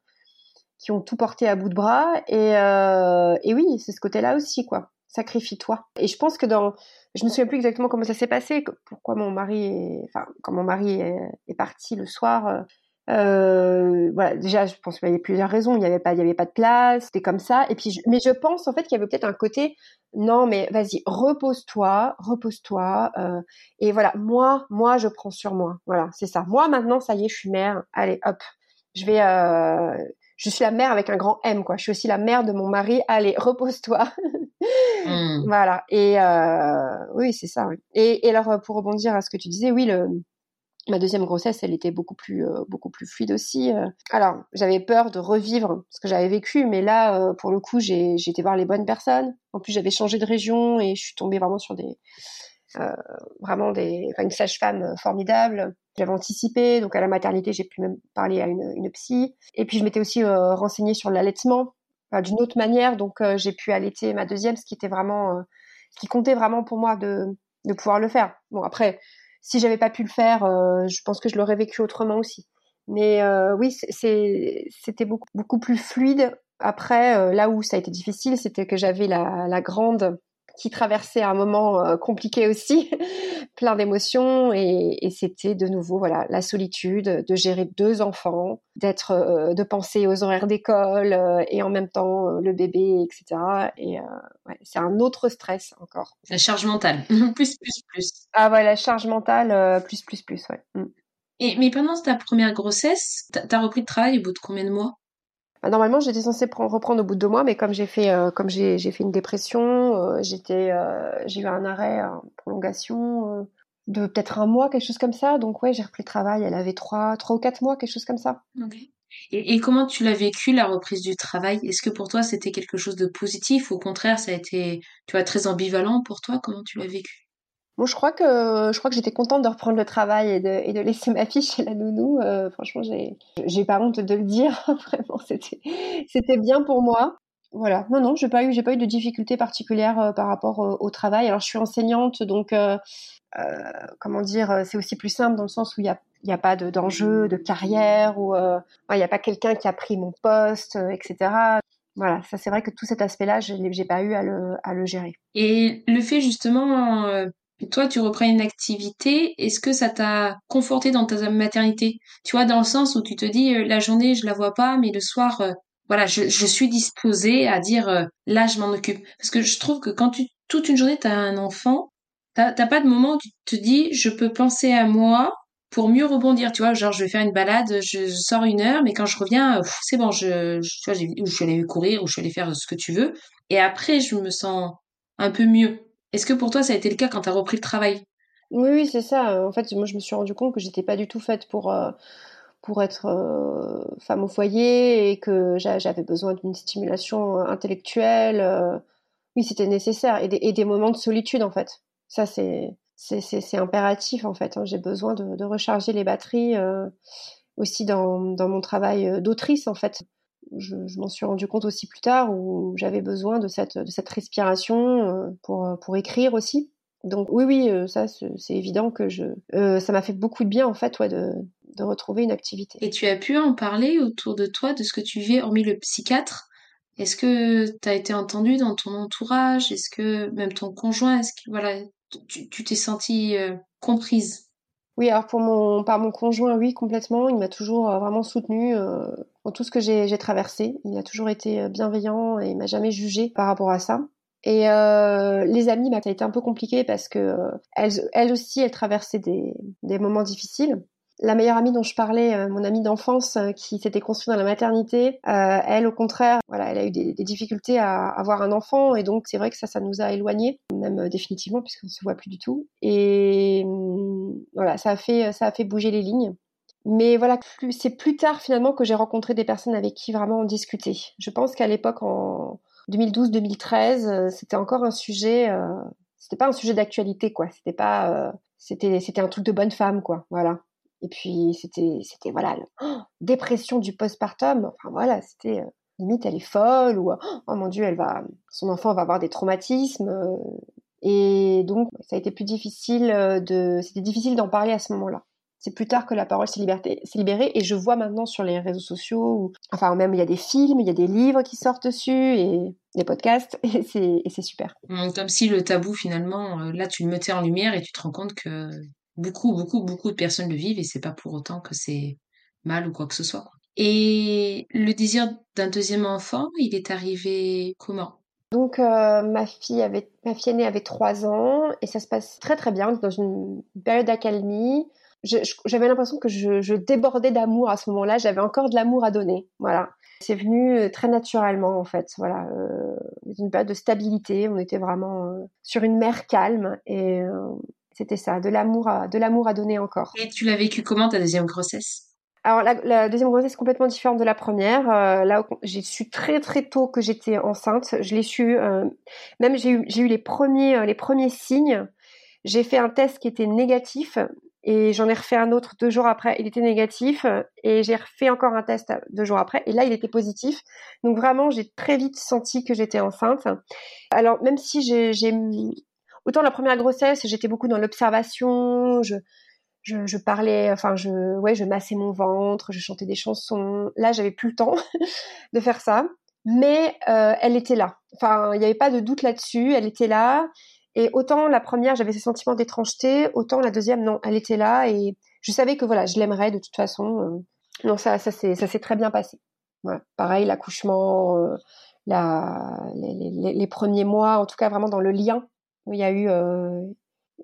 qui ont tout porté à bout de bras. Et, euh, et oui, c'est ce côté-là aussi, quoi. Sacrifie-toi. Et je pense que dans, je me souviens plus exactement comment ça s'est passé, pourquoi mon mari, est, enfin, quand mon mari est, est parti le soir. Euh, voilà, déjà, je pense qu'il y avait plusieurs raisons. Il n'y avait pas, il y avait pas de place. C'était comme ça. Et puis, mais je pense en fait qu'il y avait peut-être un côté. Non, mais vas-y, repose-toi, repose-toi. Euh, et voilà, moi, moi, je prends sur moi. Voilà, c'est ça. Moi, maintenant, ça y est, je suis mère. Allez, hop, je vais. Euh, je suis la mère avec un grand M, quoi. Je suis aussi la mère de mon mari. Allez, repose-toi. Hmm. [LAUGHS] Voilà. Et euh, oui, c'est ça. Oui. Et, et alors, pour rebondir à ce que tu disais, oui, le Ma deuxième grossesse, elle était beaucoup plus euh, beaucoup plus fluide aussi. Euh. Alors, j'avais peur de revivre ce que j'avais vécu, mais là, euh, pour le coup, j'ai été voir les bonnes personnes. En plus, j'avais changé de région et je suis tombée vraiment sur des vraiment des, une sage-femme formidable. J'avais anticipé, donc à la maternité, j'ai pu même parler à une, une psy. Et puis, je m'étais aussi renseignée sur l'allaitement d'une autre manière, donc j'ai pu allaiter ma deuxième, ce qui était vraiment, ce qui comptait vraiment pour moi de de pouvoir le faire. Bon, après si j'avais pas pu le faire, euh, je pense que je l'aurais vécu autrement aussi. Mais euh, oui, c'était beaucoup, plus fluide. Après, euh, là où ça a été difficile, c'était que j'avais la, la grande qui traversait un moment euh, compliqué aussi, [LAUGHS] plein d'émotions, et, et c'était de nouveau voilà la solitude de gérer deux enfants, d'être, euh, de penser aux horaires d'école euh, et en même temps le bébé, etc. Et ouais, c'est un autre stress encore. La charge mentale, plus plus plus. Ah ouais, la charge mentale, plus plus plus, ouais. Mm. Et mais pendant ta première grossesse, t'as repris de travail au bout de combien de mois? Normalement, j'étais censée reprendre au bout de deux mois, mais comme j'ai fait, euh, comme j'ai, fait une dépression, euh, euh, j'ai eu un arrêt, une prolongation de peut-être un mois, quelque chose comme ça. Donc ouais, j'ai repris le travail. Elle avait trois, trois ou quatre mois, quelque chose comme ça. Et, et, comment tu l'as vécu la reprise du travail? Est-ce que pour toi c'était quelque chose de positif? Ou au contraire ça a été, tu vois, très ambivalent pour toi? Comment tu l'as vécu? Bon, je crois que je crois que j'étais contente de reprendre le travail et de, et de laisser ma fille chez la nounou. Euh, franchement, j'ai j'ai pas honte de le dire. [LAUGHS] Vraiment, c'était c'était bien pour moi. Voilà. Non, non, j'ai pas eu j'ai pas eu de difficultés particulières euh, par rapport euh, au travail. Alors, je suis enseignante, donc euh, comment dire, c'est aussi plus simple dans le sens où il y a il y a pas d'enjeu de, carrière ou il y a pas quelqu'un qui a pris mon poste, etc voilà, ça c'est vrai que tout cet aspect-là, je n'ai pas eu à le, à le gérer. Et le fait justement toi, tu reprends une activité, est-ce que ça t'a conforté dans ta maternité? Tu vois, dans le sens où tu te dis, euh, la journée, je la vois pas, mais le soir, euh, voilà, je, suis disposée à dire, euh, là, je m'en occupe. Parce que je trouve que quand tu, toute une journée, tu as un enfant, t'as pas de moment où tu te dis, je peux penser à moi pour mieux rebondir, tu vois, genre, je vais faire une balade, je, sors une heure, mais quand je reviens, c'est bon, je, je, tu je suis allée courir, ou je suis allée faire ce que tu veux, et après, je me sens un peu mieux. Est-ce que pour toi, ça a été le cas quand tu as repris le travail? Oui, oui, c'est ça. En fait, moi, je me suis rendu compte que j'étais pas du tout faite pour, euh, être euh, femme au foyer et que j'avais besoin d'une stimulation euh, intellectuelle. oui, c'était nécessaire. Et des, moments de solitude, en fait. Ça, c'est impératif, en fait. Hein. J'ai besoin de, recharger les batteries aussi dans mon travail d'autrice, en fait je, je m'en suis rendu compte aussi plus tard où j'avais besoin de cette, de cette respiration euh, pour, pour écrire aussi. Donc oui, oui, ça c'est évident que je, ça m'a fait beaucoup de bien en fait, ouais, de, de retrouver une activité. Et tu as pu en parler autour de toi de ce que tu vis, hormis le psychiatre? Est-ce que tu as été entendu dans ton entourage? Est-ce que même ton conjoint, est-ce que voilà, tu t'es sentie comprise? Oui, alors pour mon par mon conjoint, oui, complètement. Il m'a toujours vraiment soutenue dans tout ce que j'ai traversé. Il a toujours été bienveillant et il m'a jamais jugé par rapport à ça. Et euh, les amis, bah, ça a été un peu compliqué parce que euh, elles, aussi, elles traversaient des, moments difficiles. La meilleure amie dont je parlais, euh, mon amie d'enfance qui s'était construite dans la maternité, elle, au contraire, voilà, elle a eu des, des, difficultés à avoir un enfant et donc c'est vrai que ça, ça nous a éloignés, même définitivement puisqu'on se voit plus du tout. Et voilà, ça a fait, ça a fait bouger les lignes. Mais voilà, c'est plus tard finalement que j'ai rencontré des personnes avec qui vraiment on discutait. Je pense qu'à l'époque, en 2012-2013, euh, c'était encore un sujet. Euh, c'était pas un sujet d'actualité, quoi. C'était pas. Euh, c'était c'était un truc de bonne femme, quoi. Voilà. Et puis c'était c'était voilà oh, dépression du postpartum. Enfin voilà, c'était limite elle est folle ou oh mon dieu elle va son enfant va avoir des traumatismes. Et donc ça a été plus difficile de c'était difficile d'en parler à ce moment-là c'est plus tard que la parole s'est libérée et je vois maintenant sur les réseaux sociaux, enfin même il y a des films, il y a des livres qui sortent dessus et des podcasts [LAUGHS] et c'est super. Mmh, comme si le tabou finalement, euh, là tu le mettais en lumière et tu te rends compte que beaucoup, beaucoup, beaucoup de personnes le vivent et c'est pas pour autant que c'est mal ou quoi que ce soit. Et le désir d'un deuxième enfant, il est arrivé comment? Donc euh, ma fille avait ma fille aînée avait trois ans et ça se passe très très bien dans une période d'accalmie j'avais l'impression que je, débordais d'amour à ce moment-là. J'avais encore de l'amour à donner. Voilà. C'est venu euh, très naturellement en fait. Voilà, euh, une période de stabilité. On était vraiment sur une mer calme et c'était ça, de l'amour, à, de l'amour à donner encore. Et tu l'as vécu comment ta deuxième grossesse? Alors la, deuxième grossesse est complètement différente de la première. là, j'ai su très très tôt que j'étais enceinte. Je l'ai su, même j'ai eu, j'ai eu les premiers les premiers signes. J'ai fait un test qui était négatif et j'en ai refait un autre deux jours après, il était négatif. Et j'ai refait encore un test deux jours après, et là, il était positif. Donc vraiment, j'ai très vite senti que j'étais enceinte. Alors même si j'ai... Autant la première grossesse, j'étais beaucoup dans l'observation, je, parlais, enfin, je, ouais, je massais mon ventre, je chantais des chansons. Là, j'avais plus le temps [LAUGHS] de faire ça, mais euh, elle était là. Enfin, il n'y avait pas de doute là-dessus. Elle était là. Et autant la première, j'avais ce sentiment d'étrangeté, autant la deuxième, non, elle était là et je savais que voilà, je l'aimerais de toute façon. Euh. non, ça, ça s'est, ça très bien passé. Pareil, l'accouchement, euh, les, premiers mois, en tout cas vraiment dans le lien, il y a eu,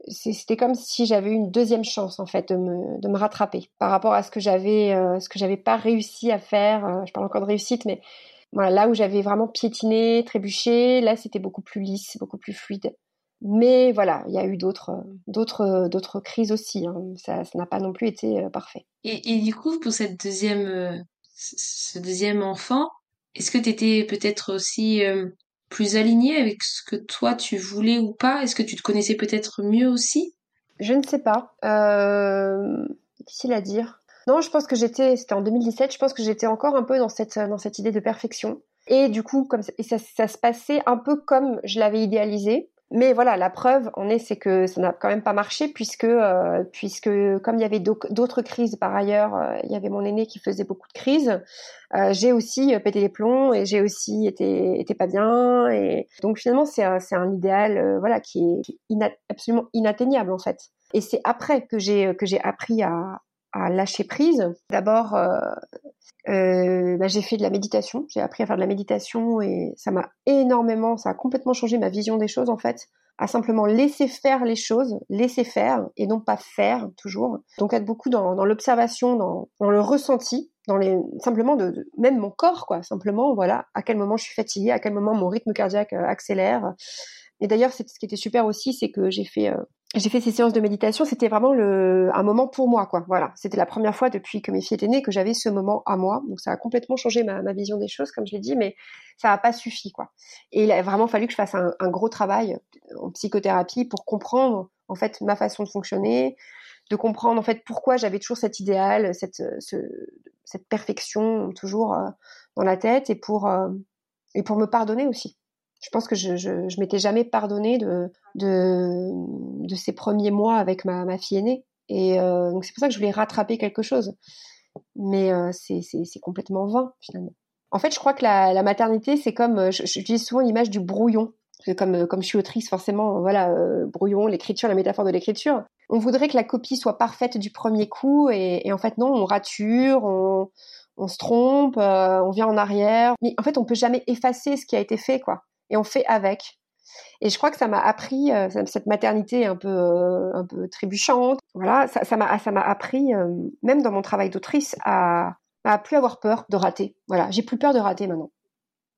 c'était comme si j'avais eu une deuxième chance en fait de me, de me rattraper par rapport à ce que j'avais, euh, ce que j'avais pas réussi à faire. je parle encore de réussite, mais voilà, là où j'avais vraiment piétiné, trébuché, là c'était beaucoup plus lisse, beaucoup plus fluide. Mais voilà, il y a eu d'autres, d'autres, d'autres crises aussi. Hein. Ça, n'a pas non plus été euh, parfait. Et, et, du coup, pour cette deuxième, euh, ce deuxième enfant, est-ce que tu étais peut-être aussi euh, plus alignée avec ce que toi tu voulais ou pas? Est-ce que tu te connaissais peut-être mieux aussi? Je ne sais pas. Euh, difficile à dire. Non, je pense que j'étais, c'était en 2017, je pense que j'étais encore un peu dans cette, dans cette idée de perfection. Et du coup, comme et ça, ça se passait un peu comme je l'avais idéalisé. Mais voilà, la preuve en est, c'est que ça n'a quand même pas marché puisque, euh, puisque comme il y avait d'autres crises par ailleurs, euh, il y avait mon aîné qui faisait beaucoup de crises. Euh, j'ai aussi pété les plombs et j'ai aussi été, été pas bien. Et donc finalement, c'est un, un idéal, voilà, qui est absolument inatteignable en fait. Et c'est après que j'ai que j'ai appris à, à lâcher prise. D'abord, euh, euh, bah, j'ai fait de la méditation. J'ai appris à faire de la méditation et ça m'a énormément, ça a complètement changé ma vision des choses en fait. À simplement laisser faire les choses, laisser faire et non pas faire toujours. Donc être beaucoup dans, l'observation, dans, le ressenti, dans les simplement de, même mon corps quoi. Simplement voilà à quel moment je suis fatiguée, à quel moment mon rythme cardiaque euh, accélère. Et d'ailleurs, ce qui était super aussi, c'est que j'ai fait j'ai fait ces séances de méditation, c'était vraiment le, un moment pour moi, quoi. Voilà, c'était la première fois depuis que mes filles étaient nées que j'avais ce moment à moi. Donc ça a complètement changé ma, vision des choses, comme je l'ai dit, mais ça n'a pas suffi, quoi. Et il a vraiment fallu que je fasse un, un, gros travail en psychothérapie pour comprendre en fait ma façon de fonctionner, de comprendre en fait pourquoi j'avais toujours cet idéal, cette, ce, cette perfection toujours euh, dans la tête, et pour euh, et pour me pardonner aussi. Je pense que je, je, m'étais jamais pardonné de, ces premiers mois avec ma, fille aînée. Et euh, donc c'est pour ça que je voulais rattraper quelque chose. Mais euh, c'est complètement vain finalement. En fait, je crois que la, maternité, c'est comme, euh, j'utilise souvent l'image du brouillon. Comme, je suis autrice, forcément, voilà, brouillon, l'écriture, la métaphore de l'écriture. On voudrait que la copie soit parfaite du premier coup, et, en fait, non, on rature, on, on se trompe, on vient en arrière. Mais en fait, on peut jamais effacer ce qui a été fait, quoi. Et on fait avec. Et je crois que ça m'a appris euh, cette maternité un peu euh, un peu trébuchante. Voilà, ça m'a ça m'a appris même dans mon travail d'autrice à à plus avoir peur de rater. Voilà, j'ai plus peur de rater maintenant.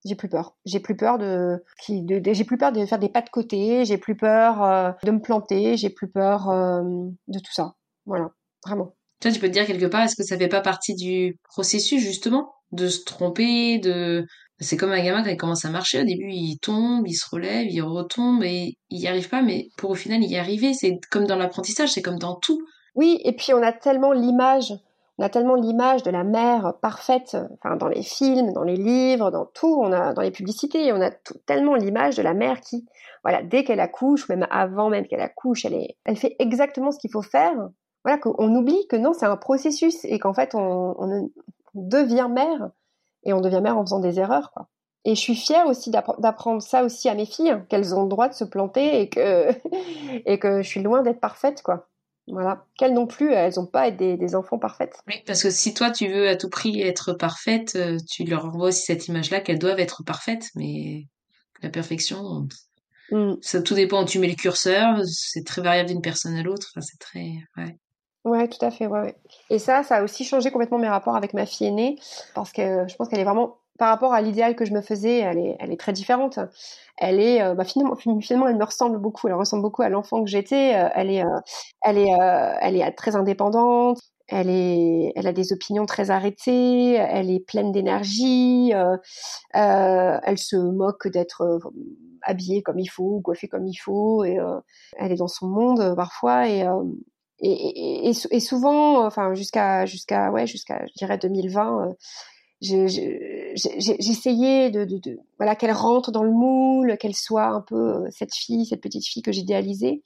J'ai plus peur. J'ai plus peur de, de, de j'ai plus peur de faire des pas de côté. J'ai plus peur de me planter. J'ai plus peur de tout ça. Voilà, vraiment. Toi, tu peux te dire quelque part, est-ce que ça fait pas partie du processus justement de se tromper, de c'est comme un gamin quand il commence à marcher, au début il tombe, il se relève, il retombe et il n'y arrive pas, mais pour au final y arriver, c'est comme dans l'apprentissage, c'est comme dans tout. Oui, et puis on a tellement l'image, on a tellement l'image de la mère parfaite, enfin dans les films, dans les livres, dans tout, on a dans les publicités, on a tellement l'image de la mère qui, voilà, dès qu'elle accouche, même avant même qu'elle accouche, elle est, elle fait exactement ce qu'il faut faire voilà, qu'on oublie que non, c'est un processus et qu'en fait, on, on, devient mère et on devient mère en faisant des erreurs, quoi. Et je suis fière aussi d'apprendre ça aussi à mes filles, qu'elles ont le droit de se planter et que, [LAUGHS] et que je suis loin d'être parfaite, quoi. Voilà. Qu'elles non plus, elles n'ont pas à être des, des, enfants parfaites. Oui, parce que si toi, tu veux à tout prix être parfaite, euh, tu leur envoies aussi cette image-là qu'elles doivent être parfaites, mais la perfection, mm. ça tout dépend où tu mets le curseur, c'est très variable d'une personne à l'autre, enfin, c'est très, ouais. Ouais, tout à fait. Ouais, ouais. Et ça, ça a aussi changé complètement mes rapports avec ma fille aînée, parce que je pense qu'elle est vraiment, par rapport à l'idéal que je me faisais, elle est, elle est très différente. Elle est, euh, bah, finalement, finalement, elle me ressemble beaucoup. Elle ressemble beaucoup à l'enfant que j'étais. Euh, elle est, euh, elle est, elle est très indépendante. Elle est, elle a des opinions très arrêtées. Elle est pleine d'énergie. elle se moque d'être habillée comme il faut, coiffée comme il faut. Et elle est dans son monde parfois. Et et, souvent, enfin jusqu'à jusqu'à ouais jusqu'à je dirais 2020, euh, j'essayais de, de, voilà qu'elle rentre dans le moule, qu'elle soit un peu euh, cette fille, cette petite fille que j'idéalisais.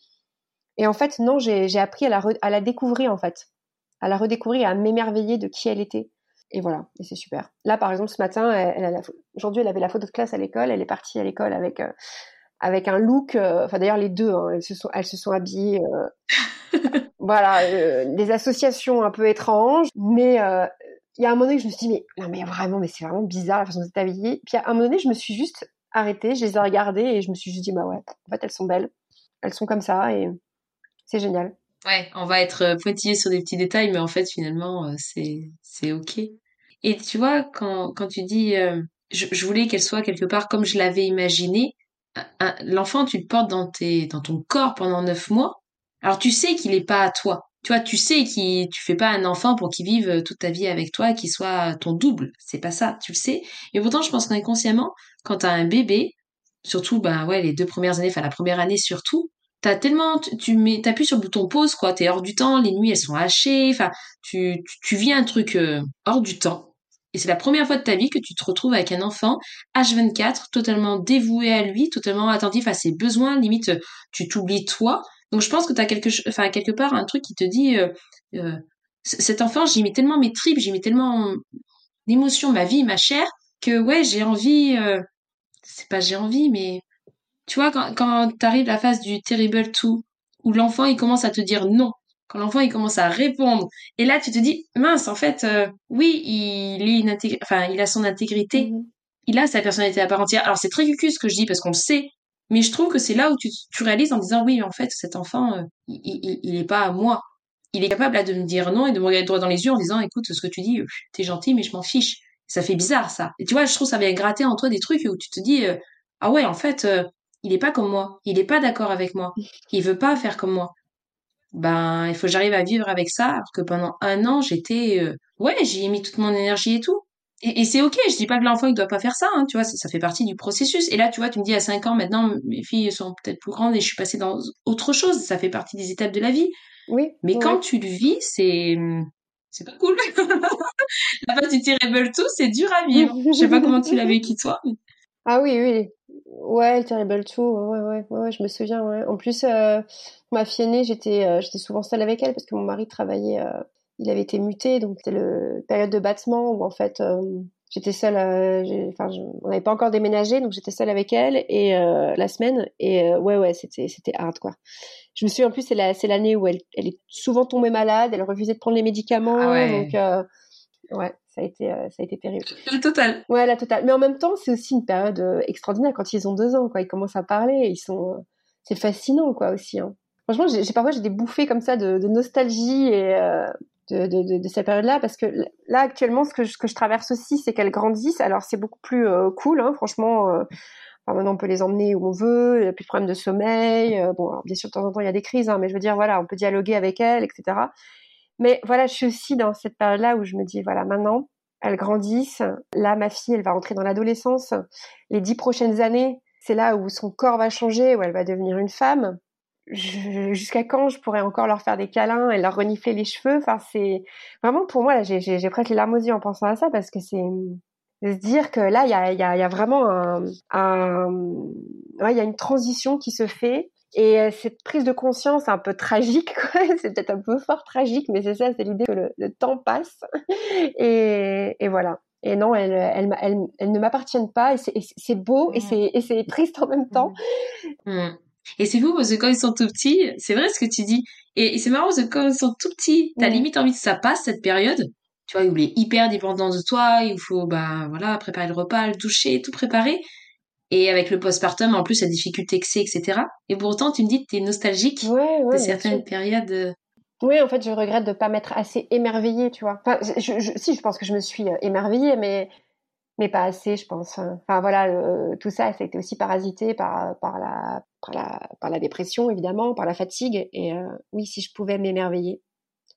Et en fait, non, j'ai appris à la, découvrir en fait, à la redécouvrir, à m'émerveiller de qui elle était. Et voilà, et c'est super. Là, par exemple, ce matin, aujourd'hui, elle avait la photo de classe à l'école. Elle est partie à l'école avec euh, avec un look. Enfin, d'ailleurs, les deux, hein, elles se sont elles se sont habillées. [LAUGHS] voilà, euh, des associations un peu étranges, mais euh, il y a un moment donné, je me suis dit, mais non, mais vraiment, mais c'est vraiment bizarre la façon de s'habiller. Puis à un moment donné, je me suis juste arrêtée, je les ai regardées et je me suis juste dit, bah ouais, en fait, elles sont belles. Elles sont comme ça et c'est génial. Ouais, on va être euh, pointillé sur des petits détails, mais en fait, finalement, c'est, c'est ok. Et tu vois, quand, quand tu dis, je, je, voulais qu'elle soit quelque part comme je l'avais imaginé, l'enfant, tu le portes dans, tes, dans ton corps pendant neuf mois, alors tu sais qu'il est pas à toi. Tu vois, tu sais qu'il tu fais pas un enfant pour qu'il vive euh, toute ta vie avec toi, qu'il soit ton double. C'est pas ça, tu le sais. Et pourtant, je pense qu'inconsciemment, quand t'as un bébé, surtout, ben ouais, les deux premières années, enfin la première année surtout, t'as tellement, tu, mets, t'appuies sur le bouton pause, quoi. T'es hors du temps, les nuits elles sont hachées, enfin, tu, tu, vis un truc euh, hors du temps. Et c'est la première fois de ta vie que tu te retrouves avec un enfant H24, totalement dévoué à lui, totalement attentif à ses besoins, limite tu t'oublies toi, donc je pense que tu as quelque, part un truc qui te dit, euh, euh, cet enfant, j'y mets tellement mes tripes, j'y mets tellement d'émotions, ma vie, ma chair, que ouais, j'ai envie, euh, c'est pas j'ai envie, mais tu vois, quand, quand t'arrives à la phase du terrible tout, où l'enfant il commence à te dire non, quand l'enfant il commence à répondre, et là tu te dis, mince, en fait, oui, il est une enfin, il a son intégrité, mmh il a sa personnalité à part entière. Alors c'est très cucu ce que je dis parce qu'on le sait, mais je trouve que c'est là où tu, tu, réalises en disant oui, en fait, cet enfant, euh, il, il, il, est pas à moi. Il est capable là de me dire non et de me regarder droit dans les yeux en disant écoute, ce que tu dis, t'es gentil, mais je m'en fiche. Ça fait bizarre ça. Et tu vois, je trouve ça vient gratter en toi des trucs où tu te dis euh, ah ouais, en fait, euh, il est pas comme moi. Il est pas d'accord avec moi. Il veut pas faire comme moi. Ben, il faut que j'arrive à vivre avec ça. Alors que pendant un an, j'étais ouais, j'y ai mis toute mon énergie et tout. Et, et c'est ok, je dis pas que l'enfant il doit pas faire ça, hein, tu vois, ça, ça, fait partie du processus. Et là, tu vois, tu me dis à 5 ans maintenant, mes filles sont peut-être plus grandes et je suis passée dans autre chose, ça fait partie des étapes de la vie. Oui. Mais quand tu le vis, c'est c'est pas cool. [LAUGHS] la phase du terrible tout, c'est dur à vivre. [LAUGHS] je sais pas comment tu l'as vécu toi. Ah oui, oui. Ouais, le Terrible Two, ouais, ouais, ouais, je me souviens. Ouais. En plus, euh, ma fille aînée, j'étais, euh, j'étais souvent seule avec elle parce que mon mari travaillait, euh, il avait été muté, donc c'était le période de battement où en fait j'étais seule. Enfin, on n'avait pas encore déménagé, donc j'étais seule avec elle et la semaine et ouais, ouais, c'était, c'était hard quoi. Je me souviens en plus, c'est la, c'est l'année où elle, elle est souvent tombée malade, elle refusait de prendre les médicaments, ah ouais. donc ouais ça a été euh, ça a été terrible. Le total. Ouais, la totale. Mais en même temps, c'est aussi une période euh, extraordinaire quand ils ont deux ans, quoi. Ils commencent à parler, ils sont, euh, c'est fascinant, quoi, aussi. Hein. Franchement, j'ai parfois j'ai des bouffées comme ça de, de nostalgie et de, de, de, cette période-là, parce que là actuellement, ce que je, ce que je traverse aussi, c'est qu'elles grandissent. Alors c'est beaucoup plus cool, hein, franchement. Enfin, maintenant, on peut les emmener où on veut, il n'y a plus de problème de sommeil. bon, bien sûr, de temps en temps, il y a des crises, hein, mais je veux dire, voilà, on peut dialoguer avec elles, etc. Mais voilà, je suis aussi dans cette période-là où je me dis, voilà, maintenant, elles grandissent. Là, ma fille, elle va entrer dans l'adolescence. Les dix prochaines années, c'est là où son corps va changer, où elle va devenir une femme. Jusqu'à quand je pourrais encore leur faire des câlins et leur renifler les cheveux? Enfin, c'est vraiment pour moi, là, j'ai presque les larmes aux yeux en pensant à ça parce que c'est de se dire que là, il y a, y, a, vraiment un, un... Ouais, y a une transition qui se fait et euh, cette prise de conscience un peu tragique, [LAUGHS] c'est peut-être un peu fort tragique, mais c'est ça, c'est l'idée que le, temps passe. [LAUGHS] et, et, voilà. Et non, elles, elles, elles, elles ne m'appartiennent pas. Et c'est beau et mmh. c'est triste en même temps. Mmh. Et c'est fou parce que quand ils sont tout petits, c'est vrai ce que tu dis. Et, c'est marrant parce que quand ils sont tout petits, t'as mmh. limite envie que ça passe cette période. Tu vois, où il est hyper dépendant de toi, il faut, bah, voilà, préparer le repas, le toucher, tout préparer. Et avec le postpartum, en plus, la difficulté que c'est, etc. Et pour autant, tu me dis que tu es nostalgique de certaines périodes. Euh. Oui, en fait, je regrette de pas m'être assez émerveillée, tu vois. Enfin, je, si, je pense que je me suis euh, émerveillée, mais mais pas assez, je pense. Enfin voilà, tout ça, ça a été aussi parasité par par la par la par la dépression évidemment, par la fatigue. Et euh, oui, si je pouvais m'émerveiller,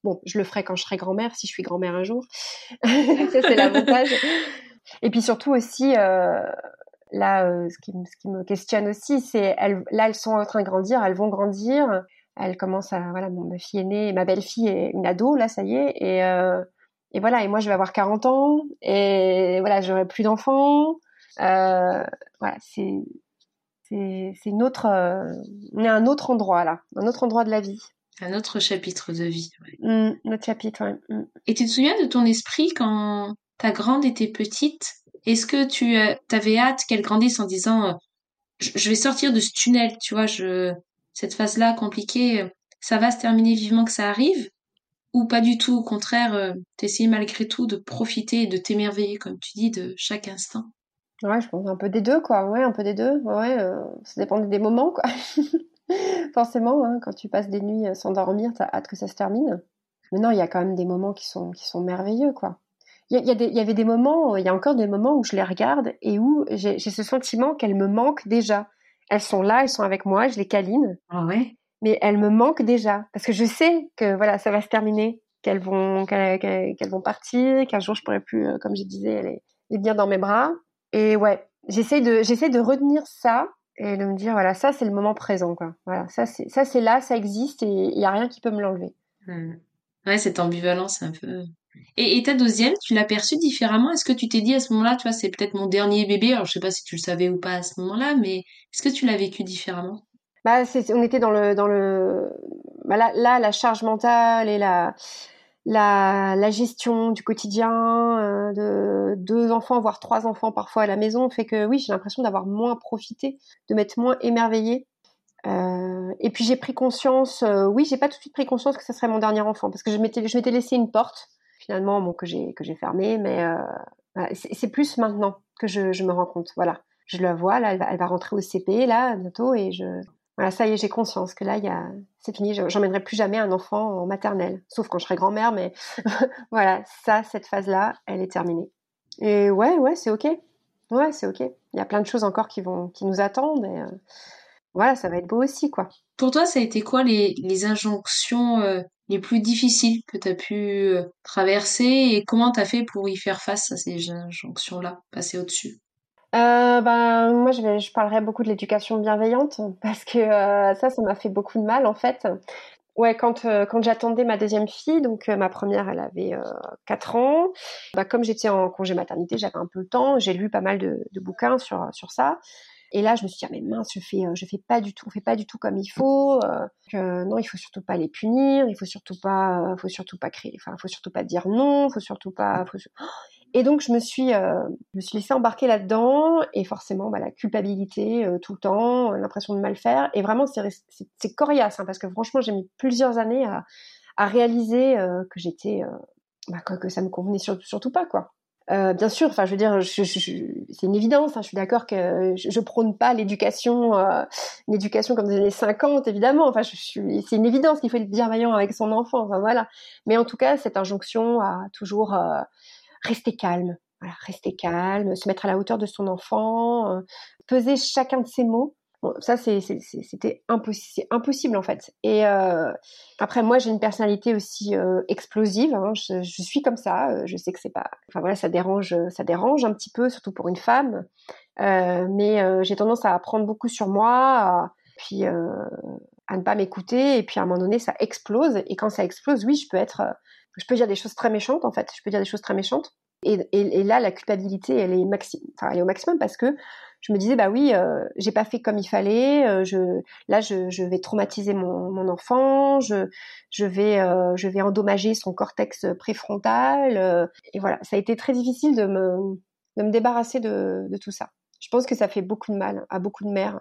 bon, je le ferai quand je serai grand-mère, si je suis grand-mère un jour. [LAUGHS] ça c'est l'avantage. Et puis surtout aussi, euh, là, euh, ce, qui, ce, qui, me questionne aussi, c'est elles, là, elles sont en train de grandir, elles vont grandir. Elles commencent à, voilà, ma fille est née, ma belle-fille est une ado, là, ça y est, et, euh, et voilà, et moi, je vais avoir 40 ans, et voilà, j'aurai plus d'enfants. Euh, voilà, c'est, c'est, une autre, on est à un autre endroit, là, un autre endroit de la vie. Un autre chapitre de vie. Ouais. Mmh, un autre chapitre, ouais. Mmh. Et tu te souviens de ton esprit quand ta grande était petite? Est-ce que tu euh, avais hâte qu'elle grandisse en disant euh, je, vais sortir de ce tunnel, tu vois, je cette phase-là compliquée, euh, ça va se terminer vivement que ça arrive? Ou pas du tout, au contraire, t'essayes malgré tout de profiter et de t'émerveiller, comme tu dis, de chaque instant? Ouais, je pense un peu des deux, quoi. Ouais, un peu des deux. Ouais, ça dépend des moments, quoi. [LAUGHS] Forcément, hein, quand tu passes des nuits sans dormir, t'as hâte que ça se termine. Mais non, il y a quand même des moments qui sont qui sont merveilleux, quoi il y, y, avait des moments, il y a encore des moments où je les regarde et où j'ai ce sentiment qu'elles me manquent déjà. Elles sont là, elles sont avec moi, je les câline. Ah ouais? Mais elles me manquent déjà parce que je sais que voilà, ça va se terminer, qu'elles vont qu'elles vont partir, qu'un jour je pourrai plus, euh, comme je disais, les, les tenir dans mes bras. Et ouais, j'essaie de j'essaie de retenir ça et de me dire voilà, ça c'est le moment présent quoi. Voilà, ça c'est ça c'est là, ça existe et il y a rien qui peut me l'enlever. Hmm. Ouais, cette ambivalence un peu. Et, ta deuxième, tu l'as perçue différemment? Est-ce que tu t'es dit à ce moment-là, tu vois, c'est peut-être mon dernier bébé? Alors, je sais pas si tu le savais ou pas à ce moment-là, mais est-ce que tu l'as vécu différemment? Bah, on était dans le, dans le, bah là, la charge mentale et la, la, la gestion du quotidien euh, de deux enfants, voire trois enfants parfois à la maison, fait que oui, j'ai l'impression d'avoir moins profité, de m'être moins émerveillée. Euh, et puis j'ai pris conscience, euh, oui, j'ai pas tout de suite pris conscience que ce serait mon dernier enfant parce que je m'étais, je m'étais laissé une porte finalement bon, que j'ai que j'ai fermé mais euh, c'est plus maintenant que je, me rends compte voilà. Je la vois là elle va, elle va rentrer au CP là bientôt et je voilà ça y est j'ai conscience que là il a c'est fini j'emmènerai plus jamais un enfant en maternelle. Sauf quand je serai grand-mère mais [LAUGHS] voilà ça cette phase là elle est terminée. Et ouais ouais c'est ok. Ouais c'est ok. Il y a plein de choses encore qui vont qui nous attendent et euh, voilà ça va être beau aussi quoi pour toi ça a été quoi les, les injonctions euh, les plus difficiles que tu as pu euh, traverser et comment tu as fait pour y faire face à ces injonctions-là, passer au-dessus? Euh, ben, moi, je, vais, je parlerai beaucoup de l'éducation bienveillante [LAUGHS] parce que euh, ça, ça m'a fait beaucoup de mal en fait. Ouais, quand, quand j'attendais ma deuxième fille, donc ma première, elle avait 4 ans. Bah, comme j'étais en congé maternité, j'avais un peu le temps. J'ai lu pas mal de, de bouquins sur, sur ça. Et là, je me suis dit, ah, mais mince, je fais, je fais pas du tout, on fait pas du tout comme il faut. Euh, non, il faut surtout pas les punir, il faut surtout pas, faut surtout pas créer, enfin, faut surtout pas dire non, faut surtout pas. [GASPS] Et donc, je me suis, euh, je me suis laissée embarquer là-dedans, et forcément, bah, la culpabilité euh, tout le temps, l'impression de mal faire. Et vraiment, c'est coriace, hein, parce que franchement, j'ai mis plusieurs années à, à réaliser euh, que j'étais, bah, que, ça me convenait surtout pas, quoi. Euh, bien sûr, enfin, je veux dire, je, je, c'est une évidence. Hein, je suis d'accord que je, je prône pas l'éducation, euh, une éducation comme des années 50, évidemment. Enfin, je, c'est une évidence qu'il faut être bienveillant avec son enfant. Enfin, voilà. Mais en tout cas, cette injonction à toujours euh, rester calme, voilà, rester calme, se mettre à la hauteur de son enfant, euh, peser chacun de ses mots. Bon, ça, c'était impossible, impossible en fait. Et euh, après, moi, j'ai une personnalité aussi euh, explosive. Hein. Je, suis comme ça. Euh, je sais que c'est pas. Enfin voilà, ça dérange, ça dérange un petit peu, surtout pour une femme. Mais j'ai tendance à apprendre beaucoup sur moi, à, puis à ne pas m'écouter. Et puis à un moment donné, ça explose. Et quand ça explose, oui, je peux être, je peux dire des choses très méchantes en fait. Je peux dire des choses très méchantes. Et, et, et là, la culpabilité, elle est, maxi elle est au maximum parce que je me disais bah oui, euh, j'ai pas fait comme il fallait. Euh, je là, je, je, vais traumatiser mon, mon enfant. Je je vais euh, je vais endommager son cortex préfrontal. Euh, et voilà, ça a été très difficile de me de me débarrasser de, de tout ça. Je pense que ça fait beaucoup de mal à beaucoup de mères.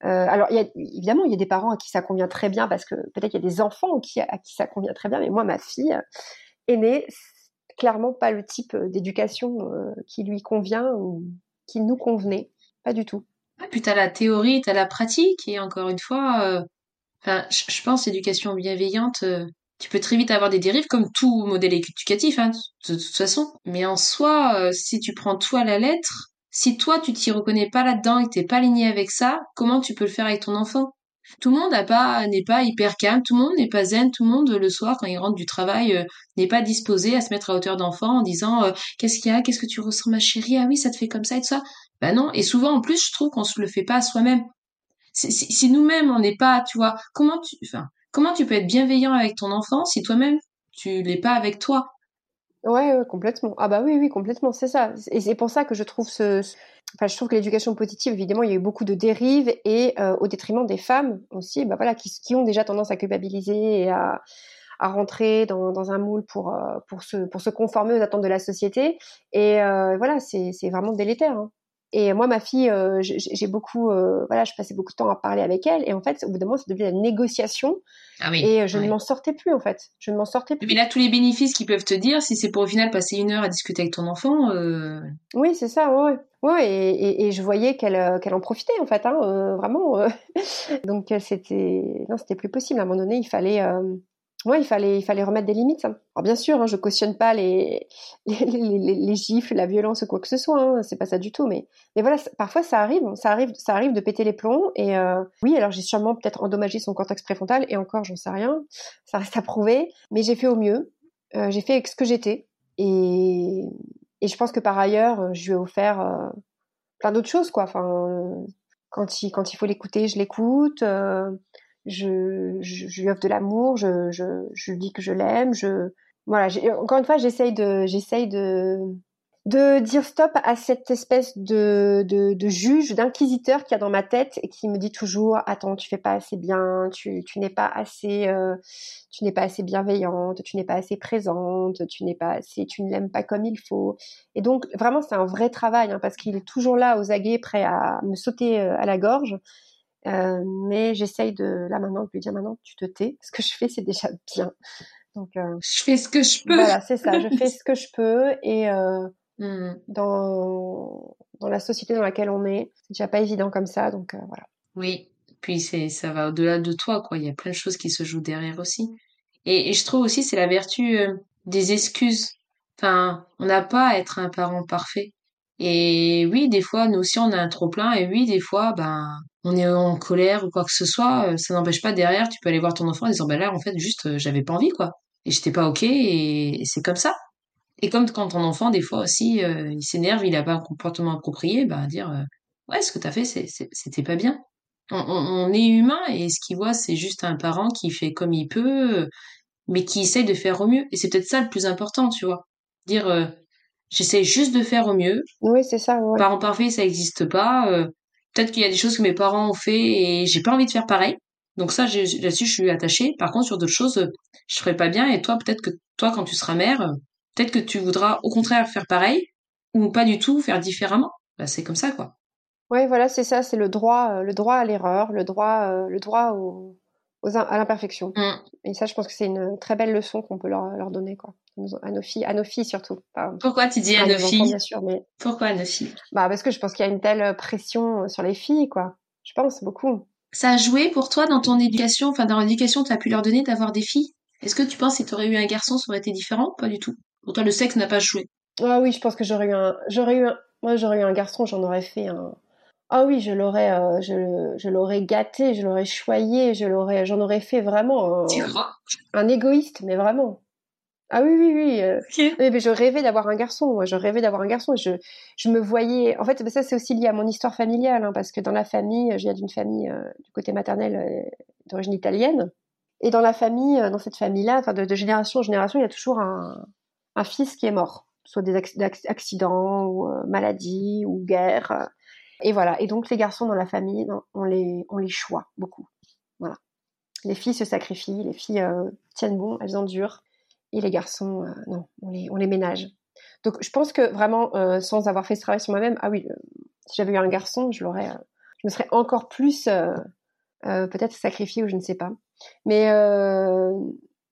alors, il y a, évidemment, il y a des parents à qui ça convient très bien parce que peut-être il y a des enfants à qui ça convient très bien. Mais moi, ma fille aînée, clairement pas le type d'éducation qui lui convient ou qui nous convenait. Pas du tout. Ah, puis t'as la théorie, t'as la pratique, et encore une fois, euh, je pense éducation bienveillante, euh, tu peux très vite avoir des dérives comme tout modèle éducatif, hein, de, toute façon. Mais en soi, euh, si tu prends toi à la lettre, si toi tu t'y reconnais pas là-dedans et t'es pas aligné avec ça, comment tu peux le faire avec ton enfant? Tout le monde n'est pas hyper calme, tout le monde n'est pas zen, tout le monde le soir quand il rentre du travail n'est pas disposé à se mettre à hauteur d'enfant en disant qu'est-ce qu'il y a, qu'est-ce que tu ressens ma chérie, ah oui ça te fait comme ça et tout ça. Ben non. Et souvent, en plus, je trouve qu'on se le fait pas soi-même. Si, nous-mêmes, on n'est pas, tu vois, comment tu, peux être bienveillant avec ton enfant si toi-même, tu l'es pas avec toi? Ouais, ouais, complètement. Ah bah oui, oui, complètement, c'est ça. Et c'est pour ça que je trouve ce, enfin, je trouve que l'éducation positive, évidemment, il y a eu beaucoup de dérives et euh, au détriment des femmes aussi, bah voilà, qui, qui ont déjà tendance à culpabiliser et à, à rentrer dans, dans un moule pour euh, pour se pour se conformer aux attentes de la société. Et euh, voilà, c'est c'est vraiment délétère. Hein. Et moi, ma fille, euh, j'ai beaucoup, euh, voilà, je passais beaucoup de temps à parler avec elle. Et en fait, au bout d'un moment, ça devenait la négociation. Ah oui, et je ne m'en sortais plus, en fait. Je ne m'en sortais plus. Mais là, tous les bénéfices qu'ils peuvent te dire, si c'est pour au final passer une heure à discuter avec ton enfant. Euh... Oui, c'est ça, ouais. Ouais, et, et, et je voyais qu'elle euh, qu'elle en profitait, en fait, hein, euh, vraiment. [LAUGHS] Donc, c'était, non, c'était plus possible. À un moment donné, il fallait, Ouais, il fallait, il fallait remettre des limites. Alors bien sûr, hein, je cautionne pas [LAUGHS] les les, les, les, gifles, la violence ou quoi que ce soit. Hein, c'est pas ça du tout. Mais, mais voilà, parfois ça arrive, ça arrive, ça arrive de péter les plombs. Et euh, oui, alors j'ai sûrement peut-être endommagé son cortex préfrontal. Et encore, j'en sais rien. Ça reste à prouver. Mais j'ai fait au mieux. Euh, j'ai fait avec ce que j'étais. Et, et je pense que par ailleurs, je lui ai offert euh, plein d'autres choses, quoi. Enfin, quand il quand il faut l'écouter, je l'écoute. Je, lui offre de l'amour, je, lui dis que je l'aime, je voilà, encore une fois, j'essaye de j'essaye de de dire stop à cette espèce de, de, juge, d'inquisiteur qu'il y a dans ma tête et qui me dit toujours attends tu fais pas assez bien, tu, tu n'es pas assez euh, tu n'es pas assez bienveillante, tu n'es pas assez présente, tu n'es pas tu ne l'aimes pas comme il faut. Et donc vraiment c'est un vrai travail hein, parce qu'il est toujours là aux aguets prêt à me sauter euh, à la gorge euh, mais j'essaye de, là maintenant, de lui dire maintenant, tu te tais. Ce que je fais, c'est déjà bien. Donc, euh, je fais ce que je peux. Voilà, c'est ça. Je fais ce que je peux et euh, [LAUGHS] mmh. dans dans la société dans laquelle on est, c'est déjà pas évident comme ça. Donc euh, voilà. Oui. Puis c'est ça va au-delà de toi, quoi. Il y a plein de choses qui se jouent derrière aussi. Et, et je trouve aussi c'est la vertu euh, des excuses. Enfin, on n'a pas à être un parent parfait. Et oui, des fois, nous aussi, on a un trop plein. Et oui, des fois, ben, on est en colère ou quoi que ce soit. Euh, ça n'empêche pas derrière, tu peux aller voir ton enfant en disant, ben là, en fait, juste, euh, j'avais pas envie, quoi. Et j'étais pas ok. Et, c'est comme ça. Et comme quand ton enfant, des fois aussi, euh, il s'énerve, il a pas un comportement approprié, ben, dire, ouais, ce que t'as fait, c'était pas bien. On, on, est humain et ce qu'il voit, c'est juste un parent qui fait comme il peut, mais qui essaye de faire au mieux. Et c'est peut-être ça le plus important, tu vois. Dire, J'essaie juste de faire au mieux. Oui, c'est ça. Ouais. Parent parfait, ça n'existe pas. Euh, peut-être qu'il y a des choses que mes parents ont fait et j'ai pas envie de faire pareil. Donc ça, là-dessus, je suis attachée. Par contre, sur d'autres choses, je ferai pas bien. Et toi, peut-être que toi, quand tu seras mère, peut-être que tu voudras au contraire faire pareil ou pas du tout faire différemment. Bah, c'est comme ça, quoi. Oui, voilà, c'est ça, c'est le droit, euh, le droit à l'erreur, le droit, euh, le droit au, à l'imperfection. Mm. Et ça, je pense que c'est une très belle leçon qu'on peut leur, leur, donner, quoi. À nos filles, à nos filles surtout. Pourquoi tu dis à, nos filles bien sûr, mais... Pourquoi à nos filles? Bah parce que je pense qu'il y a une telle pression sur les filles, quoi. Je pense beaucoup. Ça a joué pour toi dans ton éducation, enfin dans l'éducation que tu as pu leur donner d'avoir des filles? Est-ce que tu penses que si tu aurais eu un garçon, ça aurait été différent? Pas du tout. Pour toi, le sexe n'a pas joué. Ah oui, je pense que j'aurais eu un, j'aurais eu un, moi j'aurais eu un garçon, j'en aurais fait un. Ah oui, je l'aurais, euh, je, je l'aurais gâté, je l'aurais choyé, je l'aurais, j'en aurais fait vraiment un, un égoïste, mais vraiment. Ah oui, oui, oui. Euh, mais je rêvais d'avoir un garçon. Moi, je rêvais d'avoir un garçon. Je, je me voyais. En fait, ça, c'est aussi lié à mon histoire familiale, hein, parce que dans la famille, je viens d'une famille euh, du côté maternel d'origine italienne. Et dans la famille, dans cette famille-là, enfin de, de, génération en génération, il y a toujours un, un fils qui est mort soit des accidents ou maladies ou guerre. Et voilà. Et donc les garçons dans la famille, on les on choix beaucoup. Voilà. Les filles se sacrifient, les filles euh, tiennent bon, elles endurent, et les garçons, euh, non, on les ménage. Donc je pense que vraiment, sans avoir fait ce travail sur moi-même, ah oui, si j'avais eu un garçon, je l'aurais, je me serais encore plus peut-être sacrifiée ou je ne sais pas. Mais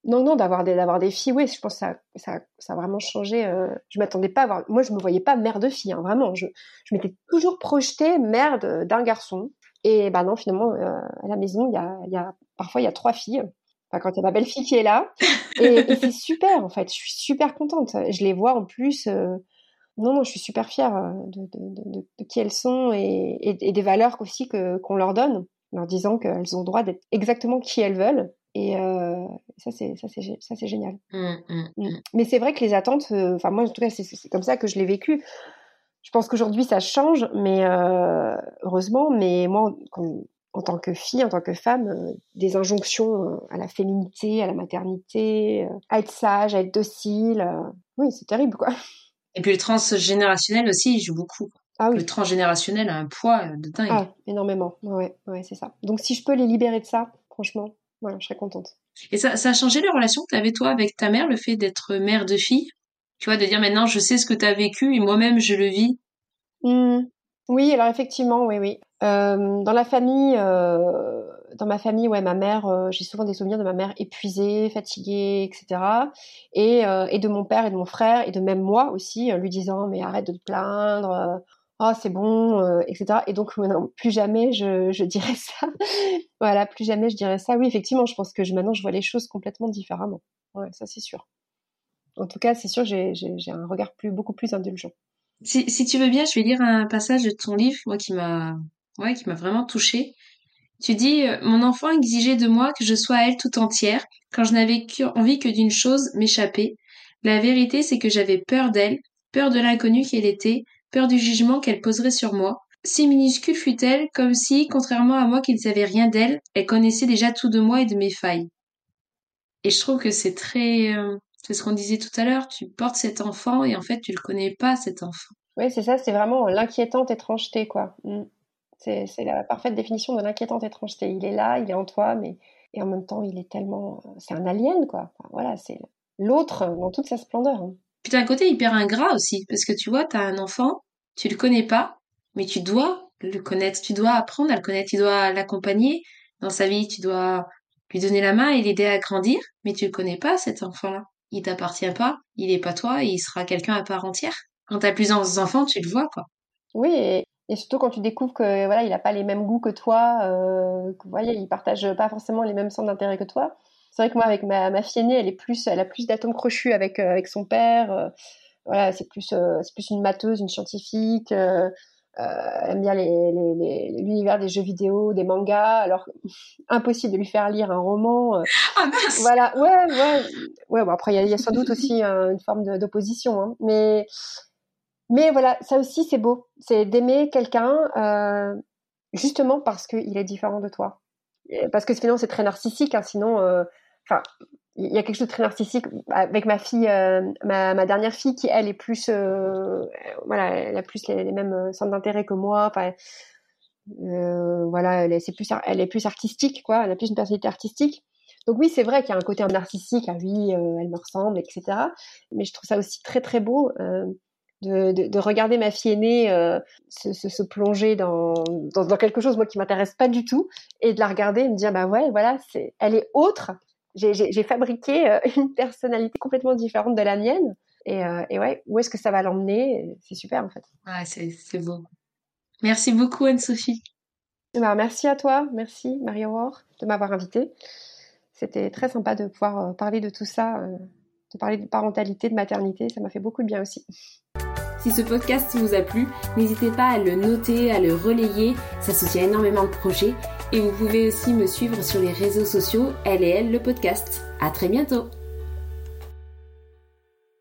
non, non, d'avoir des, d'avoir des filles, oui, je pense que ça, ça, ça a vraiment changé. Euh, je m'attendais pas à avoir. Moi, je me voyais pas mère de fille, hein, vraiment. Je, je m'étais toujours projetée mère d'un garçon. Et bah non, finalement, euh, à la maison, il y a, y a parfois il y a trois filles. Enfin, quand il y a ma belle-fille qui est là, [LAUGHS] et, c'est super en fait. Je suis super contente. Je les vois en plus. Euh, non, non, je suis super fière euh, de, de, de, de qui elles sont et, et, et des valeurs aussi que qu'on leur donne, leur disant qu'elles ont le droit d'être exactement qui elles veulent et euh, ça, c'est ça, c'est ça, c'est génial. Mmh, mmh, mmh. Mais c'est vrai que les attentes, euh, enfin moi, en tout cas, c'est comme ça que je l'ai vécu. Je pense qu'aujourd'hui, ça change, mais euh, heureusement. Mais moi, en tant que fille, en tant que femme, des injonctions à la féminité, à la maternité, à être sage, à être docile, oui, c'est terrible, quoi. Et puis le transgénérationnel aussi, il joue beaucoup. Ah oui. Le transgénérationnel a un poids de dingue. Ah, énormément. Ouais, ouais, c'est ça. Donc si je peux les libérer de ça, franchement, voilà, je serais contente. Et ça, ça a changé la relation que tu avais toi avec ta mère, le fait d'être mère de fille? Tu vois, de dire maintenant je sais ce que tu as vécu et moi-même je le vis? Mmh. Oui, alors effectivement, oui, oui. Euh, dans la famille, euh, dans ma famille, ouais, ma mère, euh, j'ai souvent des souvenirs de ma mère épuisée, fatiguée, etc. Et, et de mon père et de mon frère et de même moi aussi, lui disant mais arrête de te plaindre oh c'est bon, euh, etc. Et donc non, plus jamais je, je dirais ça. [LAUGHS] voilà, plus jamais je dirais ça. Oui, effectivement, je pense que je, maintenant je vois les choses complètement différemment. Ouais, ça c'est sûr. En tout cas, c'est sûr, j'ai un regard plus, beaucoup plus indulgent. Si, si tu veux bien, je vais lire un passage de ton livre, moi qui m'a, ouais, qui m'a vraiment touchée. Tu dis, euh, mon enfant exigeait de moi que je sois à elle tout entière, quand je n'avais envie que d'une chose, m'échapper. La vérité, c'est que j'avais peur d'elle, peur de l'inconnu qu'elle était, peur du jugement qu'elle poserait sur moi. Si minuscule fut-elle, comme si, contrairement à moi qui ne savais rien d'elle, elle connaissait déjà tout de moi et de mes failles. Et je trouve que c'est très... Euh, c'est ce qu'on disait tout à l'heure, tu portes cet enfant et en fait tu le connais pas cet enfant. Oui, c'est ça, c'est vraiment l'inquiétante étrangeté, quoi. Mm. C'est, la parfaite définition de l'inquiétante étrangeté. Il est là, il est en toi, mais et en même temps il est tellement... C'est un alien, quoi. voilà, c'est l'autre dans toute sa splendeur. Hein. Puis t'as un côté hyper ingrat aussi, parce que tu vois, t'as un enfant, tu le connais pas, mais tu dois le connaître, tu dois apprendre à le connaître, tu dois l'accompagner dans sa vie, tu dois lui donner la main et l'aider à grandir, mais tu le connais pas cet enfant-là. Il t'appartient pas, il est pas toi, il sera quelqu'un à part entière. Quand t'as plusieurs enfants, tu le vois, quoi. Oui, et, surtout quand tu découvres que voilà, il a pas les mêmes goûts que toi, euh, que, il partage pas forcément les mêmes centres d'intérêt que toi c'est vrai que moi, avec ma, ma fille aînée, elle est plus, elle a plus d'atomes crochus avec euh, avec son père. Euh, voilà, c'est plus euh, c'est plus une matheuse, une scientifique. elle aime bien l'univers des jeux vidéo, des mangas. Alors [LAUGHS] impossible de lui faire lire un roman. Ah mince. Voilà, ouais, ouais, ouais. Bon après, il y, a sans doute aussi [LAUGHS] une forme d'opposition, hein. mais mais voilà, ça aussi c'est beau, c'est d'aimer quelqu'un justement parce qu'il est différent de toi parce que finalement c'est très narcissique hein, sinon enfin, il y a quelque chose de très narcissique avec ma fille, euh, ma, dernière fille qui elle est plus, euh, voilà, elle a plus les, mêmes centres d'intérêt que moi. Enfin, Euh, voilà, elle est, plus, elle est plus artistique, quoi. Elle a plus une personnalité artistique. Donc oui, c'est vrai qu'il y a un côté narcissique. Ah oui, euh, elle me ressemble, etc. Mais je trouve ça aussi très très beau euh, de, de, de, regarder ma fille aînée euh, se, plonger dans, quelque chose moi qui m'intéresse pas du tout et de la regarder et me dire bah ouais, voilà, c'est, elle est autre. J'ai, fabriqué euh, [LAUGHS] une personnalité complètement différente de la mienne. Et, euh, et ouais, où est-ce que ça va l'emmener? C'est super en fait. Ouais, c'est, c'est beau. Merci beaucoup Anne-Sophie. Bah, merci à toi, merci Marie Aurore de m'avoir invitée. C'était très sympa de pouvoir euh, parler de tout ça, euh, de parler de parentalité, de maternité, ça m'a fait beaucoup de bien aussi. Si ce podcast vous a plu, n'hésitez pas à le noter, à le relayer, ça soutient énormément le projet. Et vous pouvez aussi me suivre sur les réseaux sociaux, elle et elle, le podcast. À très bientôt!